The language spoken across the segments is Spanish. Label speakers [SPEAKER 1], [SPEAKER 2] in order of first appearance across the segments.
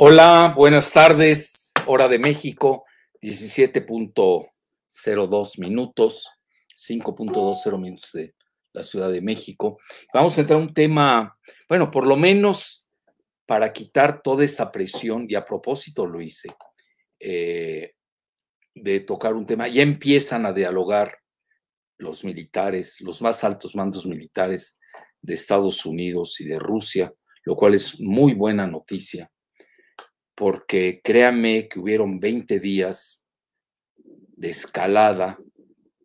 [SPEAKER 1] Hola, buenas tardes, hora de México, 17.02 minutos, 5.20 minutos de la Ciudad de México. Vamos a entrar a un tema, bueno, por lo menos para quitar toda esta presión, y a propósito lo hice, eh, de tocar un tema, ya empiezan a dialogar los militares, los más altos mandos militares de Estados Unidos y de Rusia, lo cual es muy buena noticia porque créanme que hubieron 20 días de escalada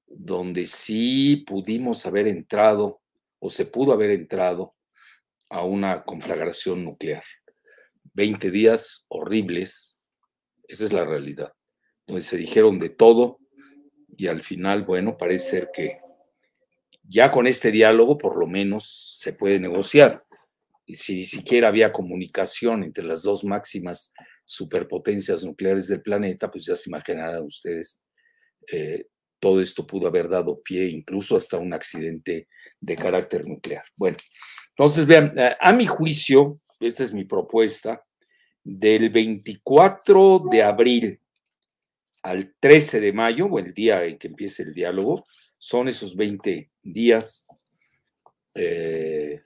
[SPEAKER 1] donde sí pudimos haber entrado o se pudo haber entrado a una conflagración nuclear. 20 días horribles, esa es la realidad, donde se dijeron de todo y al final, bueno, parece ser que ya con este diálogo por lo menos se puede negociar si ni siquiera había comunicación entre las dos máximas superpotencias nucleares del planeta, pues ya se imaginarán ustedes, eh, todo esto pudo haber dado pie incluso hasta un accidente de carácter nuclear. Bueno, entonces vean, eh, a mi juicio, esta es mi propuesta, del 24 de abril al 13 de mayo, o el día en que empiece el diálogo, son esos 20 días eh,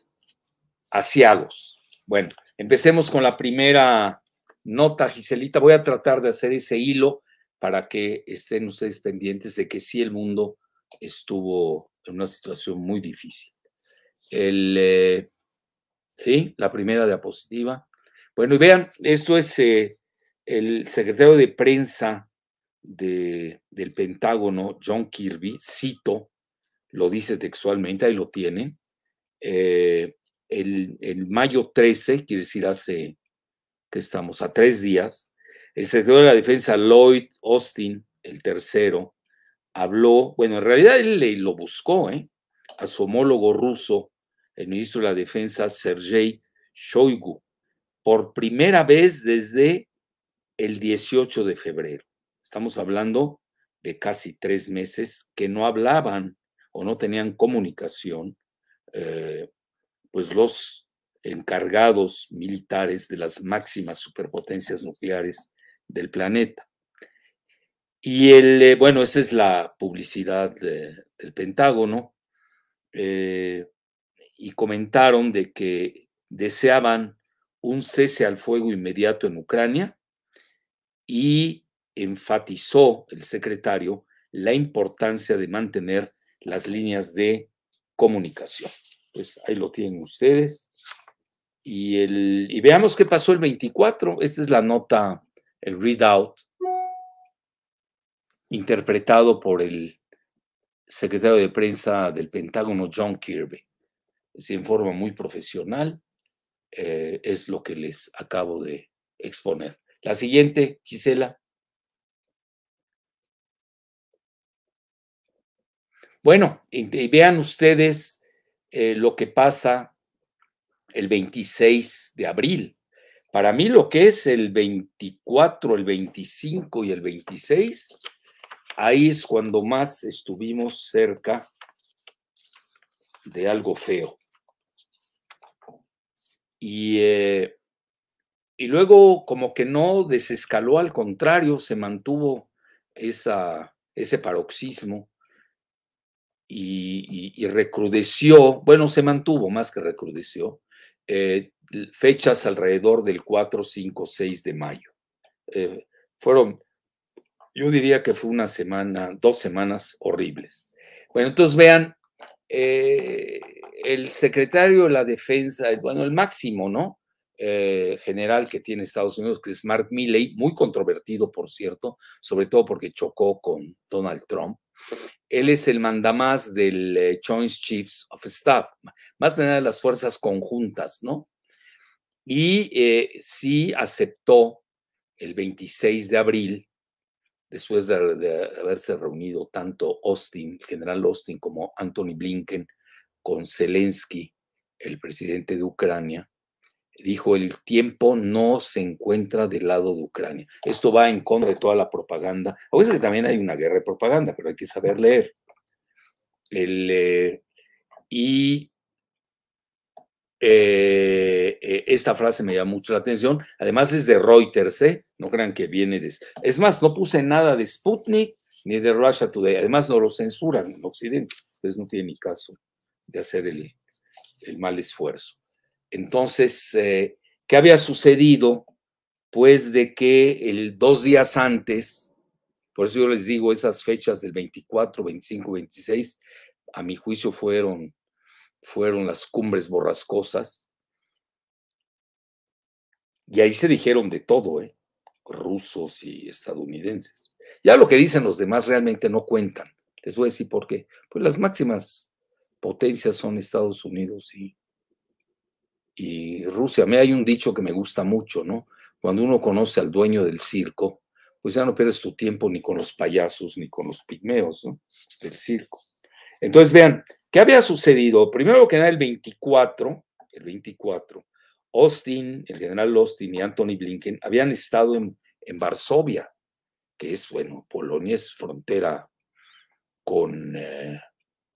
[SPEAKER 1] asiagos. Bueno, empecemos con la primera nota, Giselita. Voy a tratar de hacer ese hilo para que estén ustedes pendientes de que sí el mundo estuvo en una situación muy difícil. El, eh, sí, la primera diapositiva. Bueno, y vean, esto es eh, el secretario de prensa de, del Pentágono, John Kirby, cito, lo dice textualmente, ahí lo tiene. Eh, el, mayo 13, quiere decir hace que estamos a tres días, el secretario de la Defensa Lloyd Austin, el tercero, habló, bueno, en realidad él lo buscó, ¿eh? a su homólogo ruso, el ministro de la Defensa Sergei Shoigu, por primera vez desde el 18 de febrero. Estamos hablando de casi tres meses que no hablaban o no tenían comunicación eh, pues los encargados militares de las máximas superpotencias nucleares del planeta. Y el, eh, bueno, esa es la publicidad del Pentágono. Eh, y comentaron de que deseaban un cese al fuego inmediato en Ucrania y enfatizó el secretario la importancia de mantener las líneas de comunicación pues ahí lo tienen ustedes. Y, el, y veamos qué pasó el 24. Esta es la nota, el readout, interpretado por el secretario de prensa del Pentágono, John Kirby. Es en forma muy profesional. Eh, es lo que les acabo de exponer. La siguiente, Gisela. Bueno, y vean ustedes eh, lo que pasa el 26 de abril. Para mí lo que es el 24, el 25 y el 26, ahí es cuando más estuvimos cerca de algo feo. Y, eh, y luego como que no desescaló, al contrario, se mantuvo esa, ese paroxismo y, recrudeció, bueno, se mantuvo más que recrudeció, eh, fechas alrededor del 4, 5, 6 de mayo. Eh, fueron, yo diría que fue una semana, dos semanas horribles. Bueno, entonces vean, eh, el secretario de la defensa, bueno, el máximo, ¿no? general que tiene Estados Unidos, que es Mark Milley, muy controvertido, por cierto, sobre todo porque chocó con Donald Trump. Él es el mandamás del eh, Joint Chiefs of Staff, más de nada de las fuerzas conjuntas, ¿no? Y eh, sí aceptó el 26 de abril después de, haberse reunido tanto Austin, el general Austin, como Anthony Blinken con Zelensky, el presidente de Ucrania, dijo, el tiempo no se encuentra del lado de Ucrania. Esto va en contra de toda la propaganda. A veces que también hay una guerra de propaganda, pero hay que saber leer. El, eh, y eh, eh, esta frase me llama mucho la atención. Además es de Reuters, ¿eh? No crean que viene de... Es más, no puse nada de Sputnik ni de Russia Today. Además no lo censuran en Occidente. Entonces no tiene ni caso de hacer el, el mal esfuerzo. Entonces, ¿qué había sucedido? Pues de que el dos días antes, por eso yo les digo, esas fechas del 24, 25, 26, a mi juicio fueron, fueron las cumbres borrascosas. Y ahí se dijeron de todo, ¿eh? rusos y estadounidenses. Ya lo que dicen los demás realmente no cuentan. Les voy a decir por qué. Pues las máximas potencias son Estados Unidos y, y Rusia. A mí hay un dicho que me gusta mucho, ¿no? Cuando uno conoce al dueño del circo, pues ya no pierdes tu tiempo ni con los payasos ni con los pigmeos ¿no? del circo. Entonces, vean, ¿qué había sucedido? Primero que nada, el 24, el 24, Austin, el general Austin y Anthony Blinken habían estado en, en Varsovia, que es, bueno, Polonia es frontera con eh,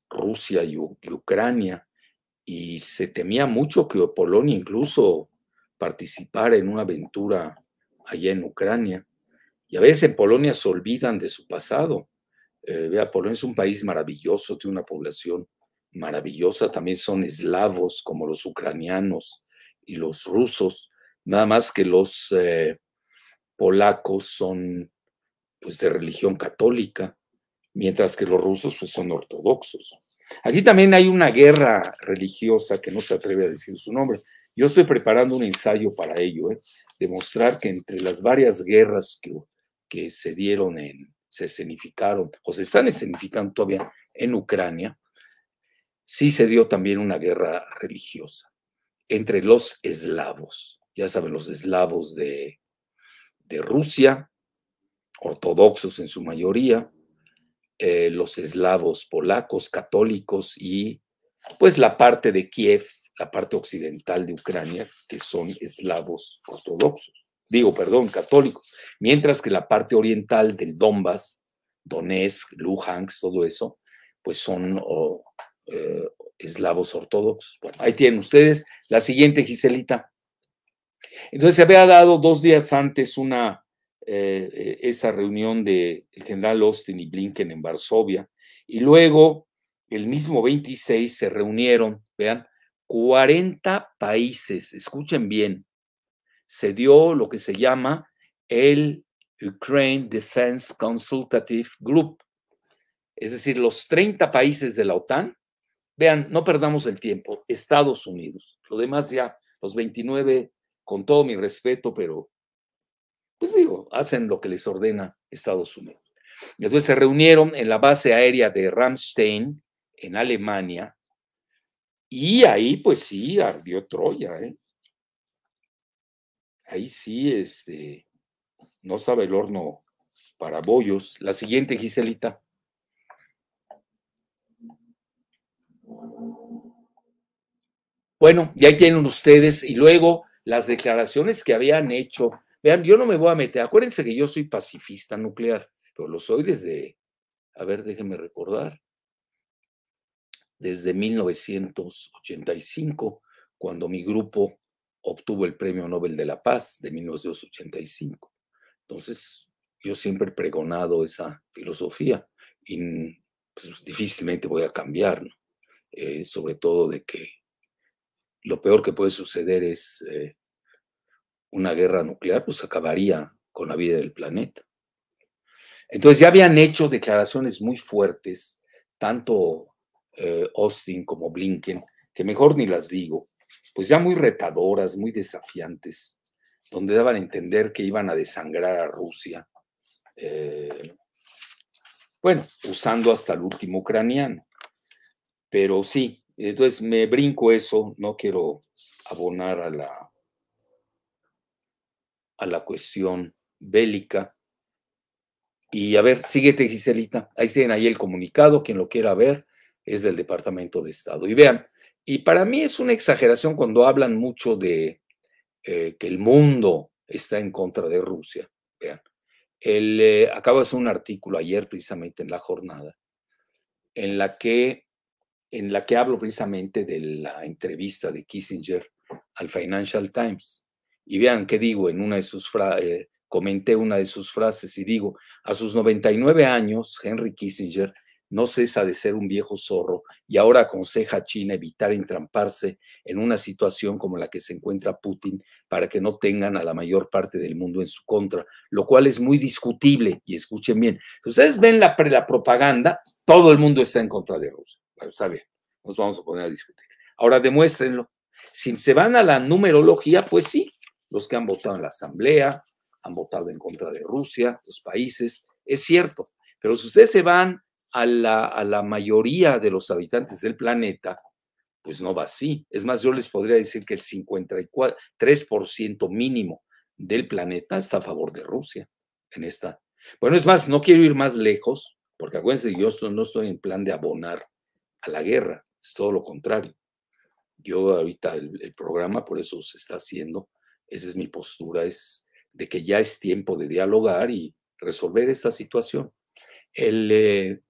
[SPEAKER 1] Rusia y, y Ucrania y se temía mucho que Polonia incluso participara en una aventura allá en Ucrania. Y a veces en Polonia se olvidan de su pasado. Eh, vea, Polonia es un país maravilloso, tiene una población maravillosa, también son eslavos como los ucranianos y los rusos, nada más que los eh, polacos son pues de religión católica, mientras que los rusos pues son ortodoxos. Aquí también hay una guerra religiosa que no se atreve a decir su nombre. Yo estoy preparando un ensayo para ello, ¿eh? demostrar que entre las varias guerras que, que se dieron en, se escenificaron o se están escenificando todavía en Ucrania, sí se dio también una guerra religiosa entre los eslavos. Ya saben, los eslavos de, de Rusia, ortodoxos en su mayoría, eh, los eslavos polacos, católicos y pues la parte de Kiev, la parte occidental de Ucrania, que son eslavos ortodoxos, digo, perdón, católicos, mientras que la parte oriental del Donbass, Donetsk, Luhansk, todo eso, pues son eh, eslavos ortodoxos. Bueno, ahí tienen ustedes la siguiente, Giselita. Entonces se había dado dos días antes una eh, eh, esa reunión del general Austin y Blinken en Varsovia, y luego el mismo 26 se reunieron, vean, 40 países, escuchen bien, se dio lo que se llama el Ukraine Defense Consultative Group, es decir, los 30 países de la OTAN, vean, no perdamos el tiempo, Estados Unidos, lo demás ya, los 29, con todo mi respeto, pero pues digo, hacen lo que les ordena Estados Unidos. Entonces se reunieron en la base aérea de Ramstein, en Alemania, y ahí pues sí, ardió Troya, ¿eh? Ahí sí, este, no estaba el horno para bollos. La siguiente, Giselita. Bueno, ya tienen ustedes, y luego las declaraciones que habían hecho Vean, yo no me voy a meter, acuérdense que yo soy pacifista nuclear, pero lo soy desde, a ver, déjenme recordar, desde 1985, cuando mi grupo obtuvo el Premio Nobel de la Paz de 1985. Entonces, yo siempre he pregonado esa filosofía y pues, difícilmente voy a cambiar. Eh, sobre todo de que lo peor que puede suceder es eh, una guerra nuclear, pues acabaría con la vida del planeta. Entonces ya habían hecho declaraciones muy fuertes, tanto eh, Austin como Blinken, que mejor ni las digo, pues ya muy retadoras, muy desafiantes, donde daban a entender que iban a desangrar a Rusia, eh, bueno, usando hasta el último ucraniano. Pero sí, entonces me brinco eso, no quiero abonar a la a la cuestión bélica. Y a ver, síguete, Giselita. Ahí tienen ahí el comunicado, quien lo quiera ver, es del Departamento de Estado. Y vean, y para mí es una exageración cuando hablan mucho de eh, que el mundo está en contra de Rusia. Vean, eh, acabo de hacer un artículo ayer precisamente en la jornada, en la que, en la que hablo precisamente de la entrevista de Kissinger al Financial Times. Y vean qué digo en una de sus frases, eh, comenté una de sus frases y digo, a sus 99 años, Henry Kissinger no cesa de ser un viejo zorro y ahora aconseja a China evitar entramparse en una situación como la que se encuentra Putin para que no tengan a la mayor parte del mundo en su contra, lo cual es muy discutible. Y escuchen bien, ustedes ven la, la propaganda, todo el mundo está en contra de Rusia. Bueno, está bien, nos vamos a poner a discutir. Ahora demuéstrenlo. Si se van a la numerología, pues sí, los que han votado en la Asamblea han votado en contra de Rusia, los países, es cierto, pero si ustedes se van a la, a la mayoría de los habitantes del planeta, pues no va así. Es más, yo les podría decir que el 53% mínimo del planeta está a favor de Rusia en esta. Bueno, es más, no quiero ir más lejos, porque acuérdense, yo no estoy en plan de abonar a la guerra, es todo lo contrario. Yo ahorita el, programa por eso se está haciendo, esa es mi postura, es de que ya es tiempo de dialogar y resolver esta situación. El, eh,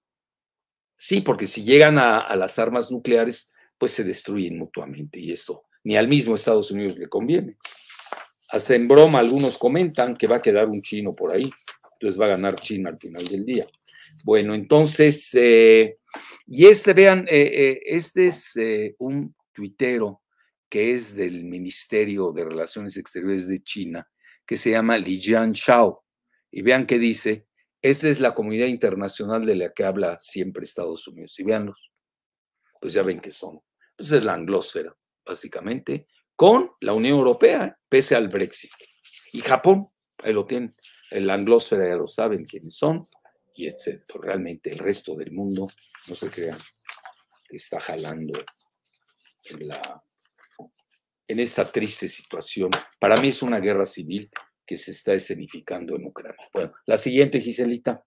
[SPEAKER 1] Sí, porque si llegan a, las armas nucleares, pues se destruyen mutuamente y esto ni al mismo Estados Unidos le conviene. Hasta en broma algunos comentan que va a quedar un chino por ahí, entonces va a ganar China al final del día. Bueno, entonces, eh, y este, vean, eh, eh, este es un tuitero que es del Ministerio de Relaciones Exteriores de China, que se llama Li Jianshao. Y vean qué dice, esa es la comunidad internacional de la que habla siempre Estados Unidos. Y veanlos, pues ya ven que son. Pues es la anglósfera, básicamente, con la Unión Europea, pese al Brexit. Y Japón, ahí lo tienen. La anglósfera ya lo saben quiénes son, y etcétera. Realmente el resto del mundo, no se crean, está jalando en, la, en esta triste situación. Para mí es una guerra civil se está escenificando en Ucrania. Bueno, la siguiente, Giselita.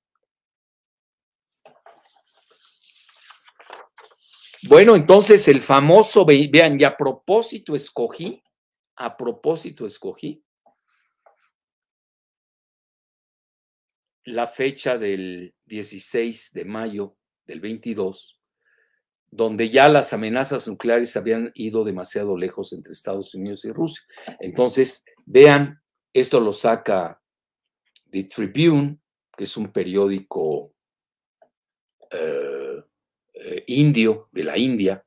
[SPEAKER 1] Bueno, entonces el famoso, vean, y a propósito escogí, a propósito escogí la fecha del 16 de mayo del 22, donde ya las amenazas nucleares habían ido demasiado lejos entre Estados Unidos y Rusia. Entonces, vean esto lo saca The Tribune, que es un periódico eh, eh, indio de la India,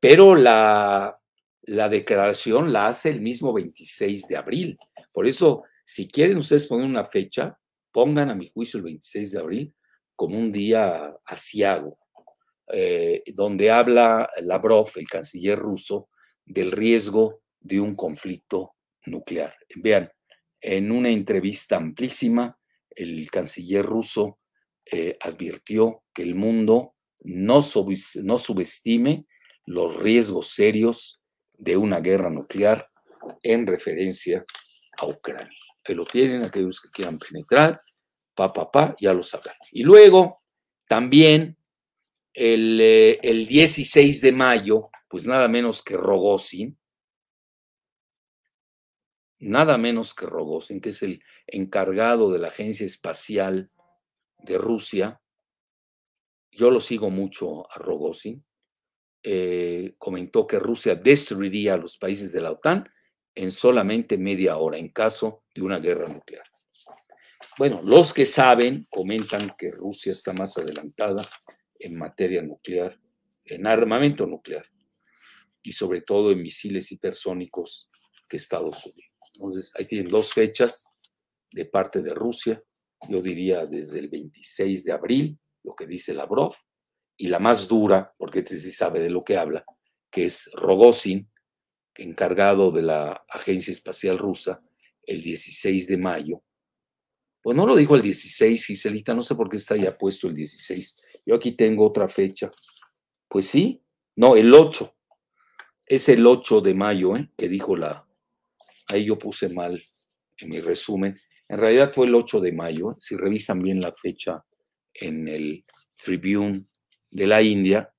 [SPEAKER 1] pero la, la declaración la hace el mismo 26 de abril. Por eso, si quieren ustedes poner una fecha, pongan a mi juicio el 26 de abril como un día asiago, eh, donde habla Lavrov, el canciller ruso, del riesgo de un conflicto nuclear. Vean, en una entrevista amplísima, el canciller ruso eh, advirtió que el mundo no, subestime los riesgos serios de una guerra nuclear en referencia a Ucrania. Que lo tienen aquellos que quieran penetrar, pa, pa, pa, ya lo sabrán. Y luego, también el, eh, el 16 de mayo, pues nada menos que Rogozin, nada menos que Rogozin, que es el encargado de la Agencia Espacial de Rusia. Yo lo sigo mucho a Rogozin. Eh, comentó que Rusia destruiría a los países de la OTAN en solamente media hora en caso de una guerra nuclear. Bueno, los que saben comentan que Rusia está más adelantada en materia nuclear, en armamento nuclear y sobre todo en misiles hipersónicos que Estados Unidos. Entonces, ahí tienen dos fechas de parte de Rusia, yo diría desde el 26 de abril, lo que dice Lavrov, y la más dura, porque este sí sabe de lo que habla, que es Rogozin, encargado de la Agencia Espacial Rusa, el 16 de mayo. Pues no lo dijo el 16, Giselita, no sé por qué está ya puesto el 16. Yo aquí tengo otra fecha. Pues sí, no, el 8. Es el 8 de mayo, ¿eh? que dijo la, ahí yo puse mal en mi resumen, En realidad fue el 8 de mayo, si revisan bien la fecha en el Tribune de la India,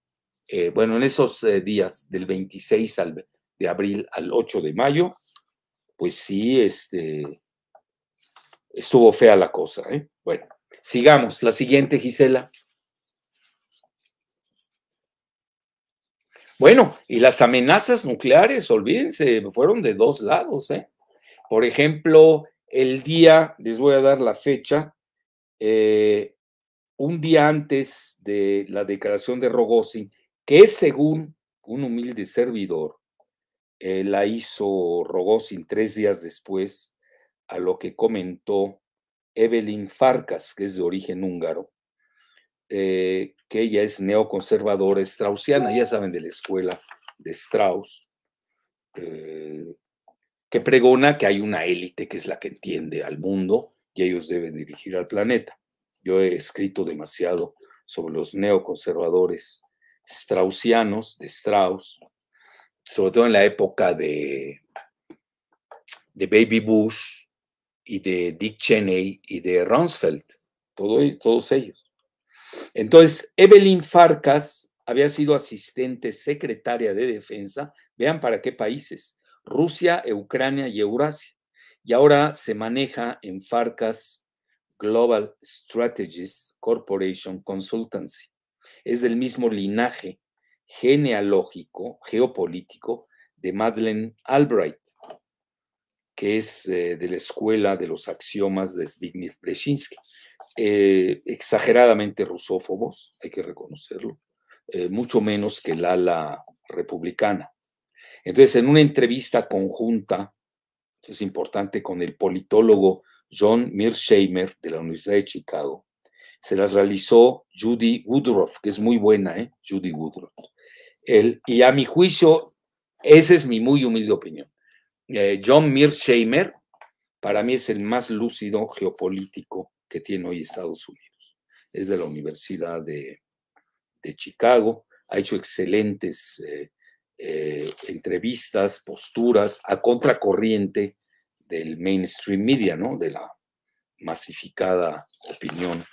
[SPEAKER 1] eh, bueno, en esos eh, días del 26 al, de abril al 8 de mayo, pues sí, este, estuvo fea la cosa. ¿eh? Bueno, sigamos. La siguiente, Gisela. Bueno, y las amenazas nucleares, olvídense, fueron de dos lados. ¿eh? Por ejemplo, el día, les voy a dar la fecha, eh, un día antes de la declaración de Rogozin, que es según un humilde servidor, eh, la hizo Rogozin tres días después, a lo que comentó Evelyn Farkas, que es de origen húngaro, eh, que ella es neoconservadora straussiana, ya saben de la escuela de Strauss, eh, que pregona que hay una élite que es la que entiende al mundo y ellos deben dirigir al planeta. Yo he escrito demasiado sobre los neoconservadores straussianos de Strauss, sobre todo en la época de, de Baby Bush y de Dick Cheney y de Rumsfeld, todos ellos. Entonces, Evelyn Farkas había sido asistente secretaria de defensa, vean para qué países, Rusia, Ucrania y Eurasia. Y ahora se maneja en Farkas Global Strategies Corporation Consultancy. Es del mismo linaje genealógico, geopolítico de Madeleine Albright, que es eh, de la escuela de los axiomas de Zbigniew Brzezinski. Eh, exageradamente rusófobos, hay que reconocerlo, eh, mucho menos que el ala republicana. Entonces, en una entrevista conjunta, es importante, con el politólogo John Mearsheimer de la Universidad de Chicago, se las realizó Judy Woodruff, que es muy buena, ¿eh? Judy Woodruff. El, y a mi juicio, esa es mi muy humilde opinión. Eh, John Mearsheimer, para mí es el más lúcido geopolítico que tiene hoy Estados Unidos. Es de la Universidad de, Chicago, ha hecho excelentes eh, eh, entrevistas, posturas a contracorriente del mainstream media, ¿no? De la masificada opinión,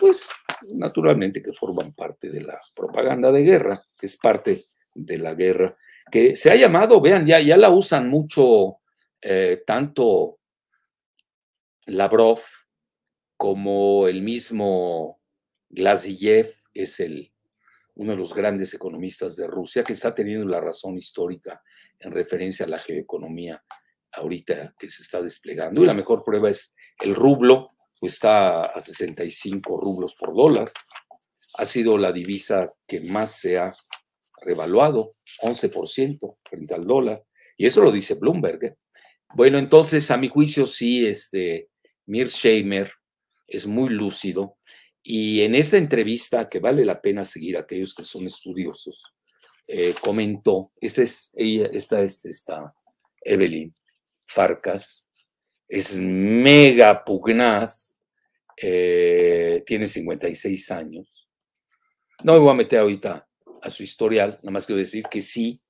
[SPEAKER 1] pues naturalmente que forman parte de la propaganda de guerra, que es parte de la guerra, que se ha llamado, vean, ya, ya la usan mucho eh, tanto Lavrov como el mismo Glaziev es el, uno de los grandes economistas de Rusia, que está teniendo la razón histórica en referencia a la geoeconomía ahorita que se está desplegando. Y la mejor prueba es el rublo, está a 65 rublos por dólar. Ha sido la divisa que más se ha revaluado, 11% frente al dólar. Y eso lo dice Bloomberg. ¿eh? Bueno, entonces, a mi juicio, sí, este, Sheimer es muy lúcido. Y en esta entrevista, que vale la pena seguir a aquellos que son estudiosos, eh, comentó, esta es, ella, esta es esta Evelyn Farcas, es mega pugnaz, eh, tiene 56 años. No me voy a meter ahorita a su historial, nada más quiero decir que sí,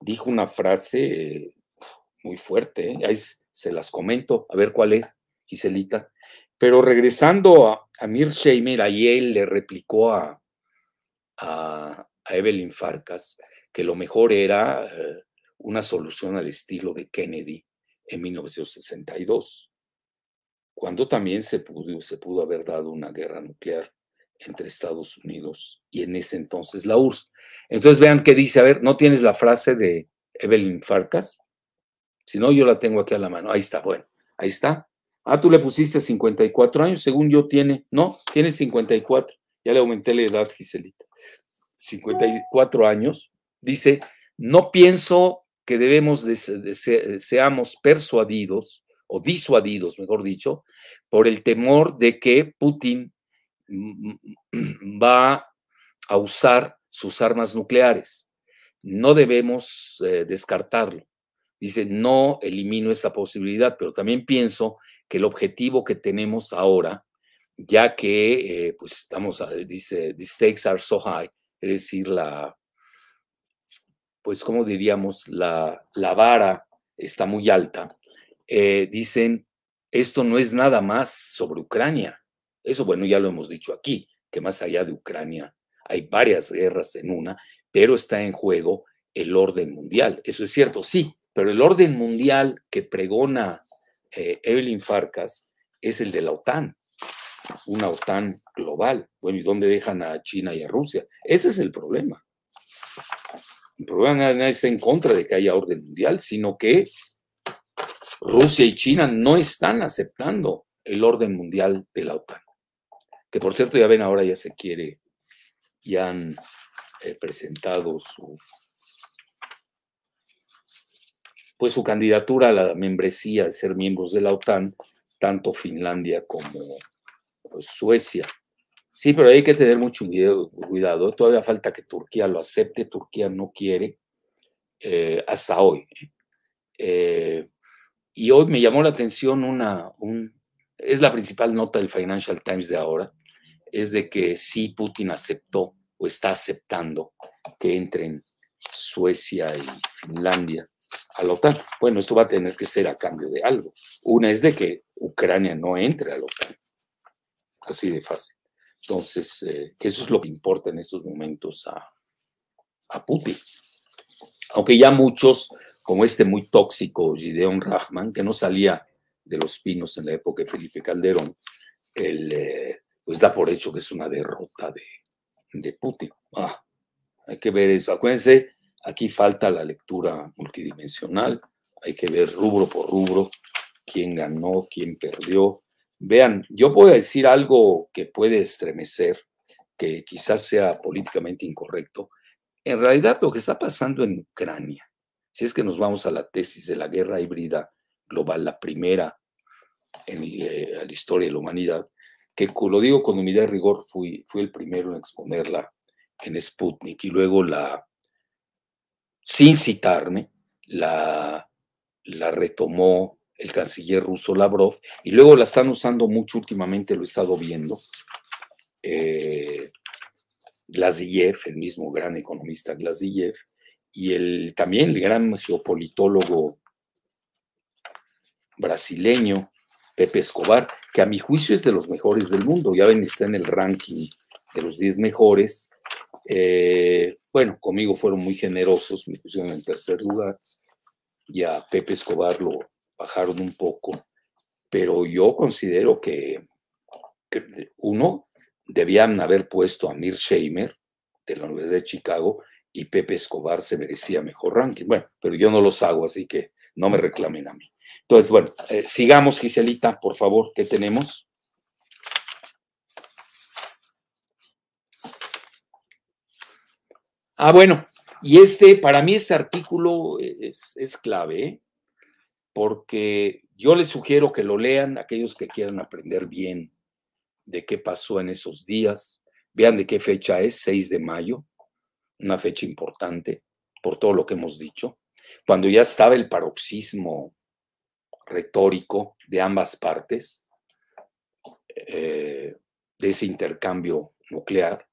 [SPEAKER 1] dijo una frase muy fuerte, ¿eh? ahí se las comento, a ver cuál es, Giselita. Pero regresando a, a Mir Sheimer, él le replicó a, a, Evelyn Farcas que lo mejor era una solución al estilo de Kennedy en 1962, cuando también se pudo, se pudo haber dado una guerra nuclear entre Estados Unidos y en ese entonces la URSS. Entonces vean qué dice, a ver, ¿no tienes la frase de Evelyn Farkas? Si no, yo la tengo aquí a la mano. Ahí está, bueno, ahí está. Ah, tú le pusiste 54 años, según yo tiene, no, tiene 54. Ya le aumenté la edad, Giselita. 54 años. Dice, no pienso que debemos de, seamos persuadidos o disuadidos, mejor dicho, por el temor de que Putin va a usar sus armas nucleares. No debemos eh, descartarlo. Dice, no elimino esa posibilidad, pero también pienso que el objetivo que tenemos ahora, ya que, eh, pues estamos, dice, the stakes are so high, es decir, la, pues como diríamos, la, la vara está muy alta. Eh, dicen, esto no es nada más sobre Ucrania. Eso, bueno, ya lo hemos dicho aquí, que más allá de Ucrania hay varias guerras en una, pero está en juego el orden mundial. Eso es cierto, sí, pero el orden mundial que pregona eh, Evelyn Farcas es el de la OTAN, una OTAN global. Bueno, ¿y dónde dejan a China y a Rusia? Ese es el problema. El problema no está en contra de que haya orden mundial, sino que Rusia y China no están aceptando el orden mundial de la OTAN. Que por cierto, ya ven, ahora ya se quiere, ya han eh, presentado su, pues su candidatura a la membresía de ser miembros de la OTAN, tanto Finlandia como pues, Suecia. Sí, pero hay que tener mucho cuidado. Todavía falta que Turquía lo acepte. Turquía no quiere eh, hasta hoy. Eh, y hoy me llamó la atención una, es la principal nota del Financial Times de ahora, es de que sí Putin aceptó o está aceptando que entren Suecia y Finlandia a la OTAN. Bueno, esto va a tener que ser a cambio de algo. Una es de que Ucrania no entre a la OTAN. Así de fácil. Entonces, eh, que eso es lo que importa en estos momentos a, a Putin. Aunque ya muchos, como este muy tóxico Gideon Rahman, que no salía de los pinos en la época de Felipe Calderón, eh, pues da por hecho que es una derrota de, de Putin. Ah, hay que ver eso. Acuérdense Aquí falta la lectura multidimensional, hay que ver rubro por rubro quién ganó, quién perdió. Vean, yo puedo decir algo que puede estremecer, que quizás sea políticamente incorrecto. En realidad lo que está pasando en Ucrania, si es que nos vamos a la tesis de la guerra híbrida global, la primera en eh, la historia de la humanidad, que lo digo con humildad y rigor, fui, fui el primero en exponerla en Sputnik y luego la sin citarme, la, la retomó el canciller ruso Lavrov y luego la están usando mucho últimamente, lo he estado viendo. Eh, el mismo gran economista Glaziev, y el, también el gran geopolitólogo brasileño Pepe Escobar, que a mi juicio es de los mejores del mundo. Ya ven, está en el ranking de los 10 mejores. Eh, bueno, conmigo fueron muy generosos, me pusieron en tercer lugar y a Pepe Escobar lo bajaron un poco, pero yo considero que, uno, debían haber puesto a Mir Sheimer de la Universidad de Chicago y Pepe Escobar se merecía mejor ranking. Bueno, pero yo no los hago, así que no me reclamen a mí. Entonces, bueno, eh, sigamos, Giselita, por favor, ¿qué tenemos? Ah, bueno, y este, para mí este artículo es, clave, ¿eh? porque yo les sugiero que lo lean aquellos que quieran aprender bien de qué pasó en esos días. Vean de qué fecha es, 6 de mayo, una fecha importante por todo lo que hemos dicho, cuando ya estaba el paroxismo retórico de ambas partes eh, de ese intercambio nuclear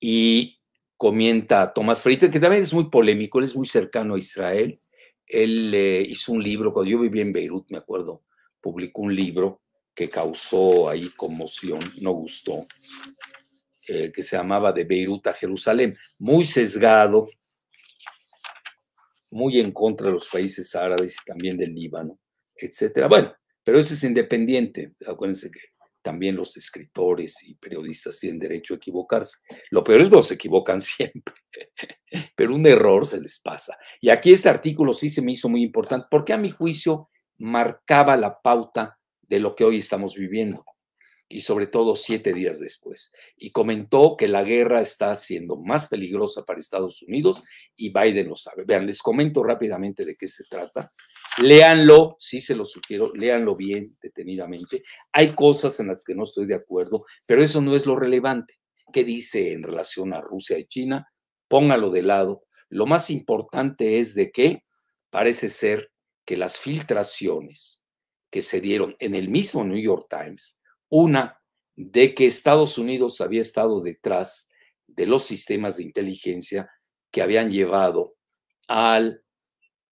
[SPEAKER 1] y comenta Tomás Friedman, que también es muy polémico, él es muy cercano a Israel. Él eh, hizo un libro, cuando yo vivía en Beirut, me acuerdo, publicó un libro que causó ahí conmoción, no gustó, eh, que se llamaba De Beirut a Jerusalén, muy sesgado, muy en contra de los países árabes y también del Líbano, etcétera. Bueno, pero ese es independiente, acuérdense que también los escritores y periodistas tienen derecho a equivocarse. Lo peor es cuando se equivocan siempre, pero un error se les pasa. Y aquí este artículo sí se me hizo muy importante porque a mi juicio marcaba la pauta de lo que hoy estamos viviendo y sobre todo siete días después. Y comentó que la guerra está siendo más peligrosa para Estados Unidos y Biden lo sabe. Vean, les comento rápidamente de qué se trata. Léanlo, sí se lo sugiero, léanlo bien, detenidamente. Hay cosas en las que no estoy de acuerdo, pero eso no es lo relevante. ¿Qué dice en relación a Rusia y China? Póngalo de lado. Lo más importante es de que parece ser que las filtraciones que se dieron en el mismo New York Times, una, de que Estados Unidos había estado detrás de los sistemas de inteligencia que habían llevado al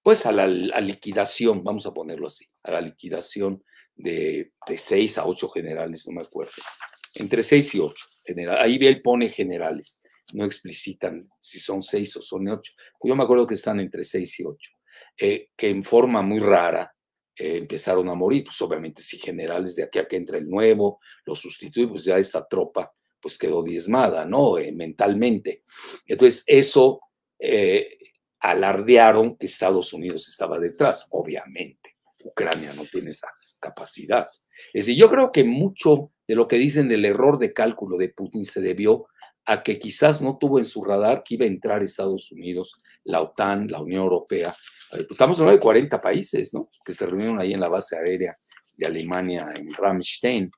[SPEAKER 1] pues a la liquidación, vamos a ponerlo así, a la liquidación de, de seis a ocho generales, no me acuerdo, entre seis y ocho. General, ahí él pone generales, no explicitan si son seis o son ocho. Yo me acuerdo que están entre seis y ocho, eh, que en forma muy rara eh, empezaron a morir, pues obviamente si generales de aquí a que entra el nuevo, lo sustituye, pues ya esta tropa pues quedó diezmada, ¿no? Eh, mentalmente. Entonces, eso alardearon que Estados Unidos estaba detrás, obviamente. Ucrania no tiene esa capacidad. Es decir, yo creo que mucho de lo que dicen del error de cálculo de Putin se debió a que quizás no tuvo en su radar que iba a entrar Estados Unidos, la OTAN, la Unión Europea. Eh, estamos hablando de 40 países, ¿no? Que se reunieron ahí en la base aérea de Alemania, en Ramstein.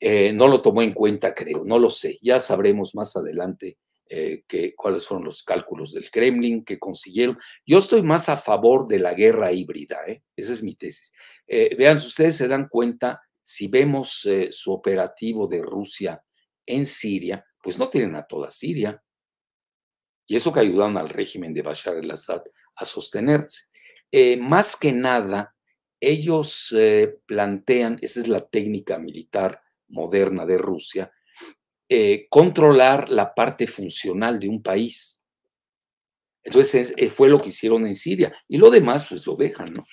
[SPEAKER 1] Eh, no lo tomó en cuenta, creo, no lo sé. Ya sabremos más adelante eh, cuáles fueron los cálculos del Kremlin que consiguieron. Yo estoy más a favor de la guerra híbrida, ¿eh? esa es mi tesis. vean, si ustedes se dan cuenta, si vemos su operativo de Rusia en Siria, pues no tienen a toda Siria. Y eso que ayudaron al régimen de Bashar al-Assad a sostenerse. Eh, más que nada, ellos eh, plantean, esa es la técnica militar moderna de Rusia, eh, controlar la parte funcional de un país. Entonces fue lo que hicieron en Siria. Y lo demás, pues lo dejan, ¿no?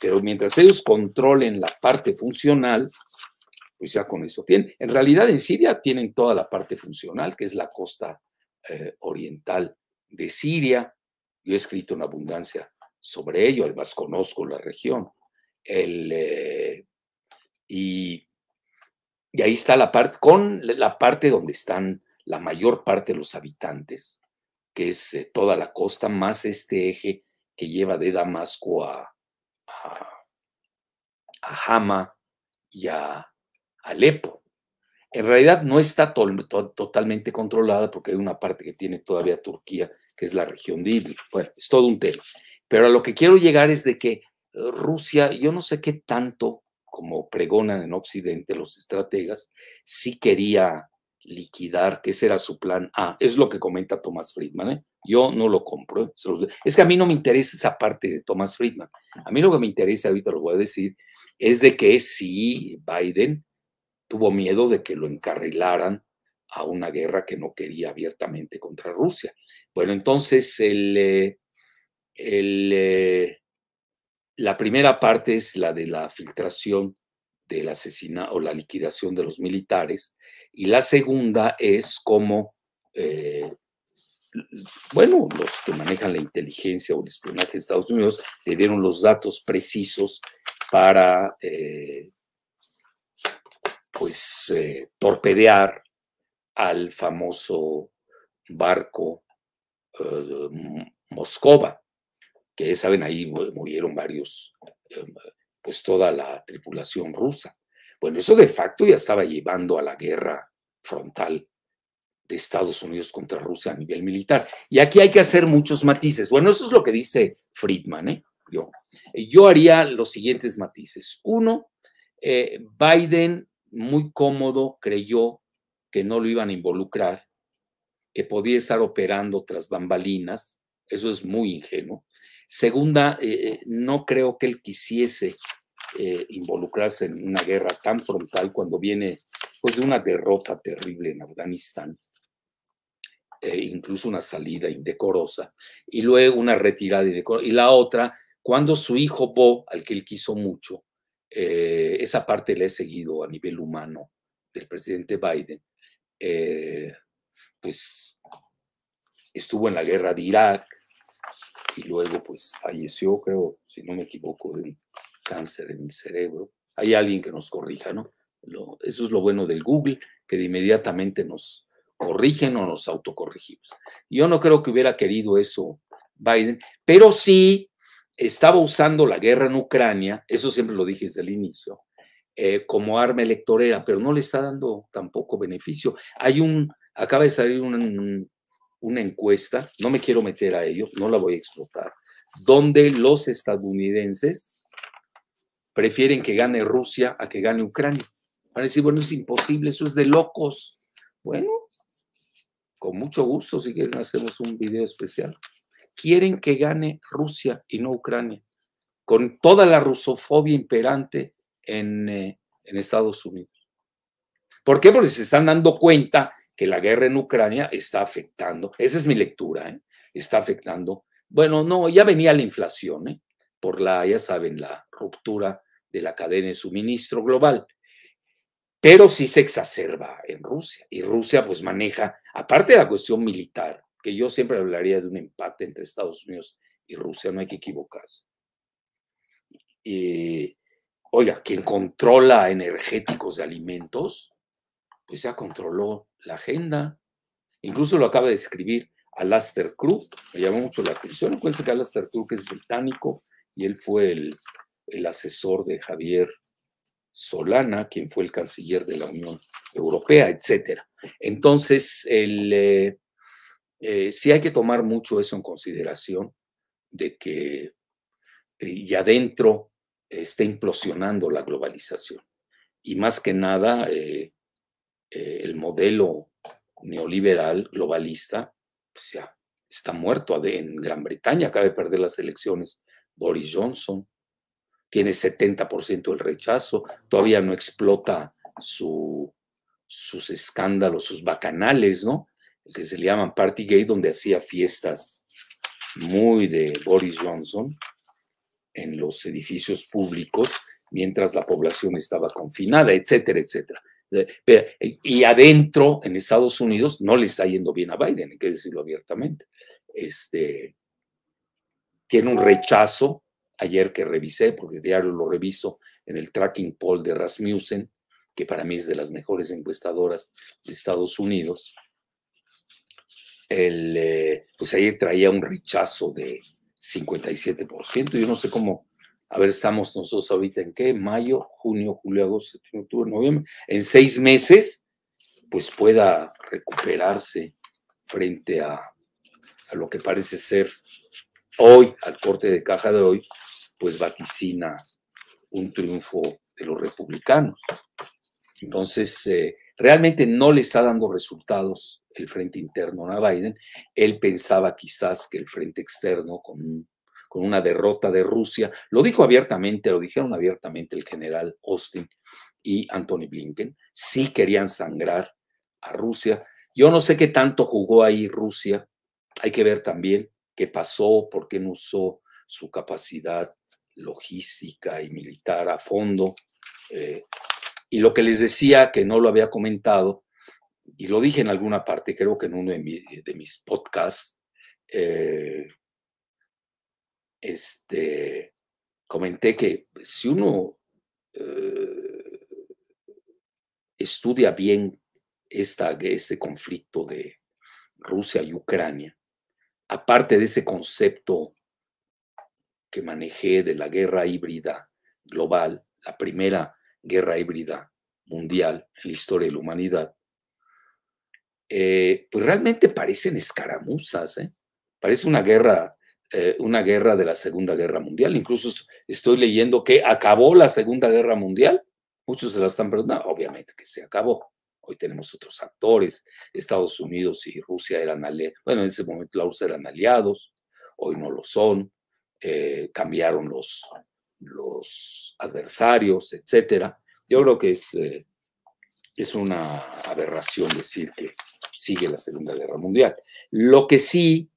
[SPEAKER 1] Pero mientras ellos controlen la parte funcional, pues ya con eso tienen. En realidad en Siria tienen toda la parte funcional, que es la costa eh, oriental de Siria. Yo he escrito en abundancia sobre ello, además conozco la región. El, eh, y, y, ahí está la parte, con la parte donde están la mayor parte de los habitantes, que es eh, toda la costa, más este eje que lleva de Damasco a, a, a y a, Alepo. En realidad no está totalmente controlada porque hay una parte que tiene todavía Turquía, que es la región de Idlib. Bueno, es todo un tema. Pero a lo que quiero llegar es de que Rusia, yo no sé qué tanto, como pregonan en Occidente los estrategas, sí quería liquidar, que ese era su plan A. Es lo que comenta Thomas Friedman. ¿eh? Yo no lo compro. ¿eh? Es que a mí no me interesa esa parte de Thomas Friedman. A mí lo que me interesa, ahorita lo voy a decir, es de que si Biden tuvo miedo de que lo encarrilaran a una guerra que no quería abiertamente contra Rusia. Bueno, entonces el, eh, eh, la primera parte es la de la filtración del asesinato o la liquidación de los militares y la segunda es cómo, eh, bueno, los que manejan la inteligencia o el espionaje de Estados Unidos le dieron los datos precisos para pues eh, torpedear al famoso barco eh, Moscova, que saben, ahí murieron varios, eh, pues toda la tripulación rusa. Bueno, eso de facto ya estaba llevando a la guerra frontal de Estados Unidos contra Rusia a nivel militar. Y aquí hay que hacer muchos matices. Bueno, eso es lo que dice Friedman. Yo, yo haría los siguientes matices. Uno, Biden muy cómodo, creyó que no lo iban a involucrar, que podía estar operando tras bambalinas, eso es muy ingenuo. Segunda, eh, eh, no creo que él quisiese eh, involucrarse en una guerra tan frontal cuando viene pues, de una derrota terrible en Afganistán, incluso una salida indecorosa, y luego una retirada indecorosa. Y la otra, cuando su hijo Bo, al que él quiso mucho, eh, esa parte la he seguido a nivel humano del presidente Biden, eh, pues estuvo en la guerra de Irak y luego pues falleció, creo, si no me equivoco, de un cáncer en el cerebro. Hay alguien que nos corrija, ¿no? eso es lo bueno del Google, que de inmediatamente nos corrigen o nos autocorregimos. Yo no creo que hubiera querido eso Biden, pero sí estaba usando la guerra en Ucrania, eso siempre lo dije desde el inicio, eh, como arma electorera, pero no le está dando tampoco beneficio. Hay un, acaba de salir una, una encuesta, no me quiero meter a ello, no la voy a explotar, donde los estadounidenses prefieren que gane Rusia a que gane Ucrania. Van a decir, bueno, es imposible, eso es de locos. Bueno, con mucho gusto, si quieren, hacemos un video especial quieren que gane Rusia y no Ucrania, con toda la rusofobia imperante en, eh, en Estados Unidos. ¿Por qué? Porque se están dando cuenta que la guerra en Ucrania está afectando, esa es mi lectura, ¿eh? está afectando, bueno, no, ya venía la inflación, ¿eh? por la, ya saben, la ruptura de la cadena de suministro global, pero sí se exacerba en Rusia y Rusia pues maneja, aparte de la cuestión militar, que yo siempre hablaría de un empate entre Estados Unidos y Rusia, no hay que equivocarse. Y, oiga, quien controla energéticos de alimentos, pues ya controló la agenda. Incluso lo acaba de escribir Alastair Cruz, me llamó mucho la atención. Acuérdense que Alastair Cruz es británico y él fue el, asesor de Javier Solana, quien fue el canciller de la Unión Europea, etc. Entonces, el, eh, eh, sí hay que tomar mucho eso en consideración, de que eh, y adentro está implosionando la globalización. Y más que nada, eh, el modelo neoliberal globalista, pues ya está muerto en Gran Bretaña, acaba de perder las elecciones Boris Johnson, tiene 70% del rechazo, todavía no explota su, sus escándalos, sus bacanales, ¿no? Que se le llaman Party Gay, donde hacía fiestas muy de Boris Johnson en los edificios públicos mientras la población estaba confinada, etcétera, etcétera. Y adentro, en Estados Unidos, no le está yendo bien a Biden, hay que decirlo abiertamente. Este, tiene un rechazo, ayer que revisé, porque diario lo reviso, en el tracking poll de Rasmussen, que para mí es de las mejores encuestadoras de Estados Unidos, el, eh, pues ahí traía un rechazo de 57%. Yo no sé cómo, a ver, estamos nosotros ahorita en qué, mayo, junio, julio, agosto, septiembre, octubre, noviembre, en seis meses, pues pueda recuperarse frente a, a lo que parece ser hoy, al corte de caja de hoy, pues vaticina un triunfo de los republicanos. Entonces, eh, realmente no le está dando resultados el frente interno a Biden. Él pensaba quizás que el frente externo, con, con una derrota de Rusia, lo dijo abiertamente, lo dijeron abiertamente el general Austin y Anthony Blinken, sí querían sangrar a Rusia. Yo no sé qué tanto jugó ahí Rusia, hay que ver también qué pasó, por qué no usó su capacidad logística y militar a fondo. Eh, y lo que les decía, que no lo había comentado, y lo dije en alguna parte, creo que en uno de, mis podcasts, eh, este, comenté que si uno eh, estudia bien esta, este conflicto de Rusia y Ucrania, aparte de ese concepto que manejé de la guerra híbrida global, la primera guerra híbrida mundial en la historia de la humanidad, eh, pues realmente parecen escaramuzas, ¿eh? parece una guerra, eh, una guerra de la Segunda Guerra Mundial. Incluso estoy leyendo que acabó la Segunda Guerra Mundial. Muchos se la están preguntando, obviamente que se acabó. Hoy tenemos otros actores. Estados Unidos y Rusia eran aliados. Bueno, en ese momento los eran aliados. Hoy no lo son. cambiaron los, los adversarios, etcétera. Yo creo que es, es una aberración decir que sigue la Segunda Guerra Mundial. Lo que sí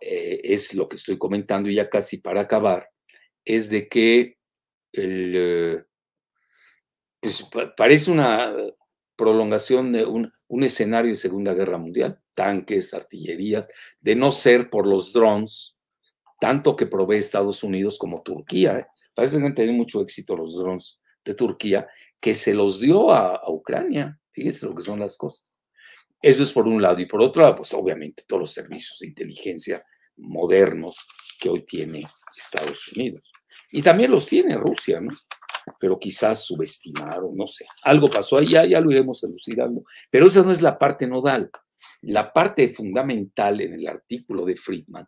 [SPEAKER 1] eh, es lo que estoy comentando ya casi para acabar, es de que el, eh, pues, parece una prolongación de un, un, escenario de Segunda Guerra Mundial, tanques, artillerías, de no ser por los drones, tanto que provee Estados Unidos como Turquía. ¿eh? Parece que han tenido mucho éxito los drones de Turquía, que se los dio a, Ucrania. Fíjense lo que son las cosas. Eso es por un lado. Y por otro lado, pues obviamente todos los servicios de inteligencia modernos que hoy tiene Estados Unidos. Y también los tiene Rusia, ¿no? Pero quizás subestimaron, no sé. Algo pasó ahí, ya, lo iremos elucidando. Pero esa no es la parte nodal. La parte fundamental en el artículo de Friedman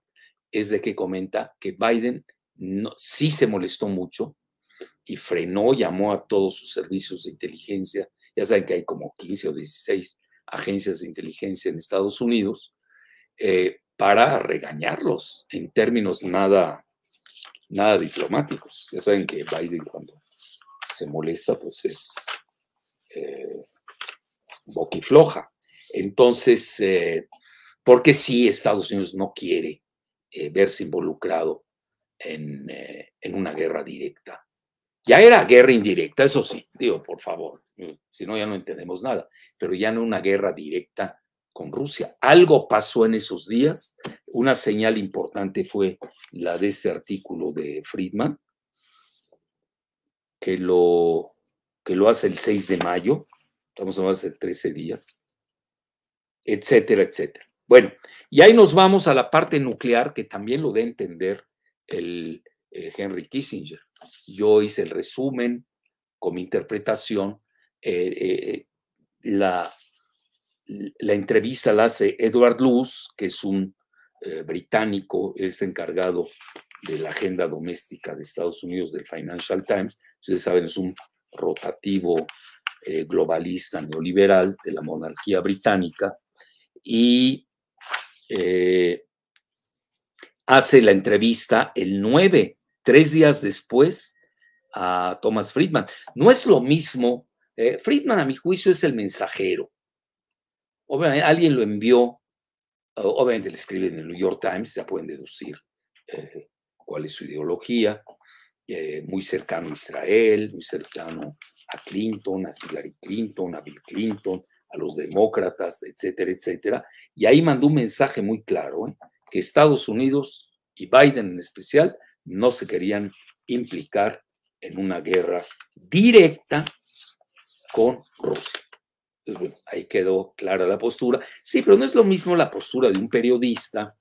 [SPEAKER 1] es de que comenta que Biden sí se molestó mucho y frenó, llamó a todos sus servicios de inteligencia. Ya saben que hay como 15 o 16 agencias de inteligencia en Estados Unidos, eh, para regañarlos en términos nada, nada diplomáticos. Ya saben que Biden cuando se molesta, pues es eh, boquifloja. Entonces, eh, porque sí, Estados Unidos no quiere eh, verse involucrado en, eh, en, una guerra directa. Ya era guerra indirecta, eso sí, digo, por favor, si no ya no entendemos nada, pero ya no una guerra directa con Rusia. Algo pasó en esos días, una señal importante fue la de este artículo de Friedman, que lo, que lo hace el 6 de mayo, estamos hablando hace 13 días, etcétera, etcétera. Bueno, y ahí nos vamos a la parte nuclear que también lo de entender el eh, Henry Kissinger. Yo hice el resumen con mi interpretación. Eh, eh, la, la, entrevista la hace Edward Luce, que es un británico, está encargado de la agenda doméstica de Estados Unidos del Financial Times. Ustedes saben, es un rotativo globalista neoliberal de la monarquía británica y hace la entrevista el 9, tres días después, a Thomas Friedman. No es lo mismo, eh, Friedman a mi juicio es el mensajero. Obviamente alguien lo envió, obviamente le escribe en el New York Times, ya pueden deducir eh, cuál es su ideología, muy cercano a Israel, muy cercano a Clinton, a Hillary Clinton, a Bill Clinton, a los demócratas, etcétera, etcétera. Y ahí mandó un mensaje muy claro, ¿eh? que Estados Unidos y Biden en especial no se querían implicar en una guerra directa con Rusia. Entonces, bueno, ahí quedó clara la postura. Sí, pero no es lo mismo la postura de un periodista,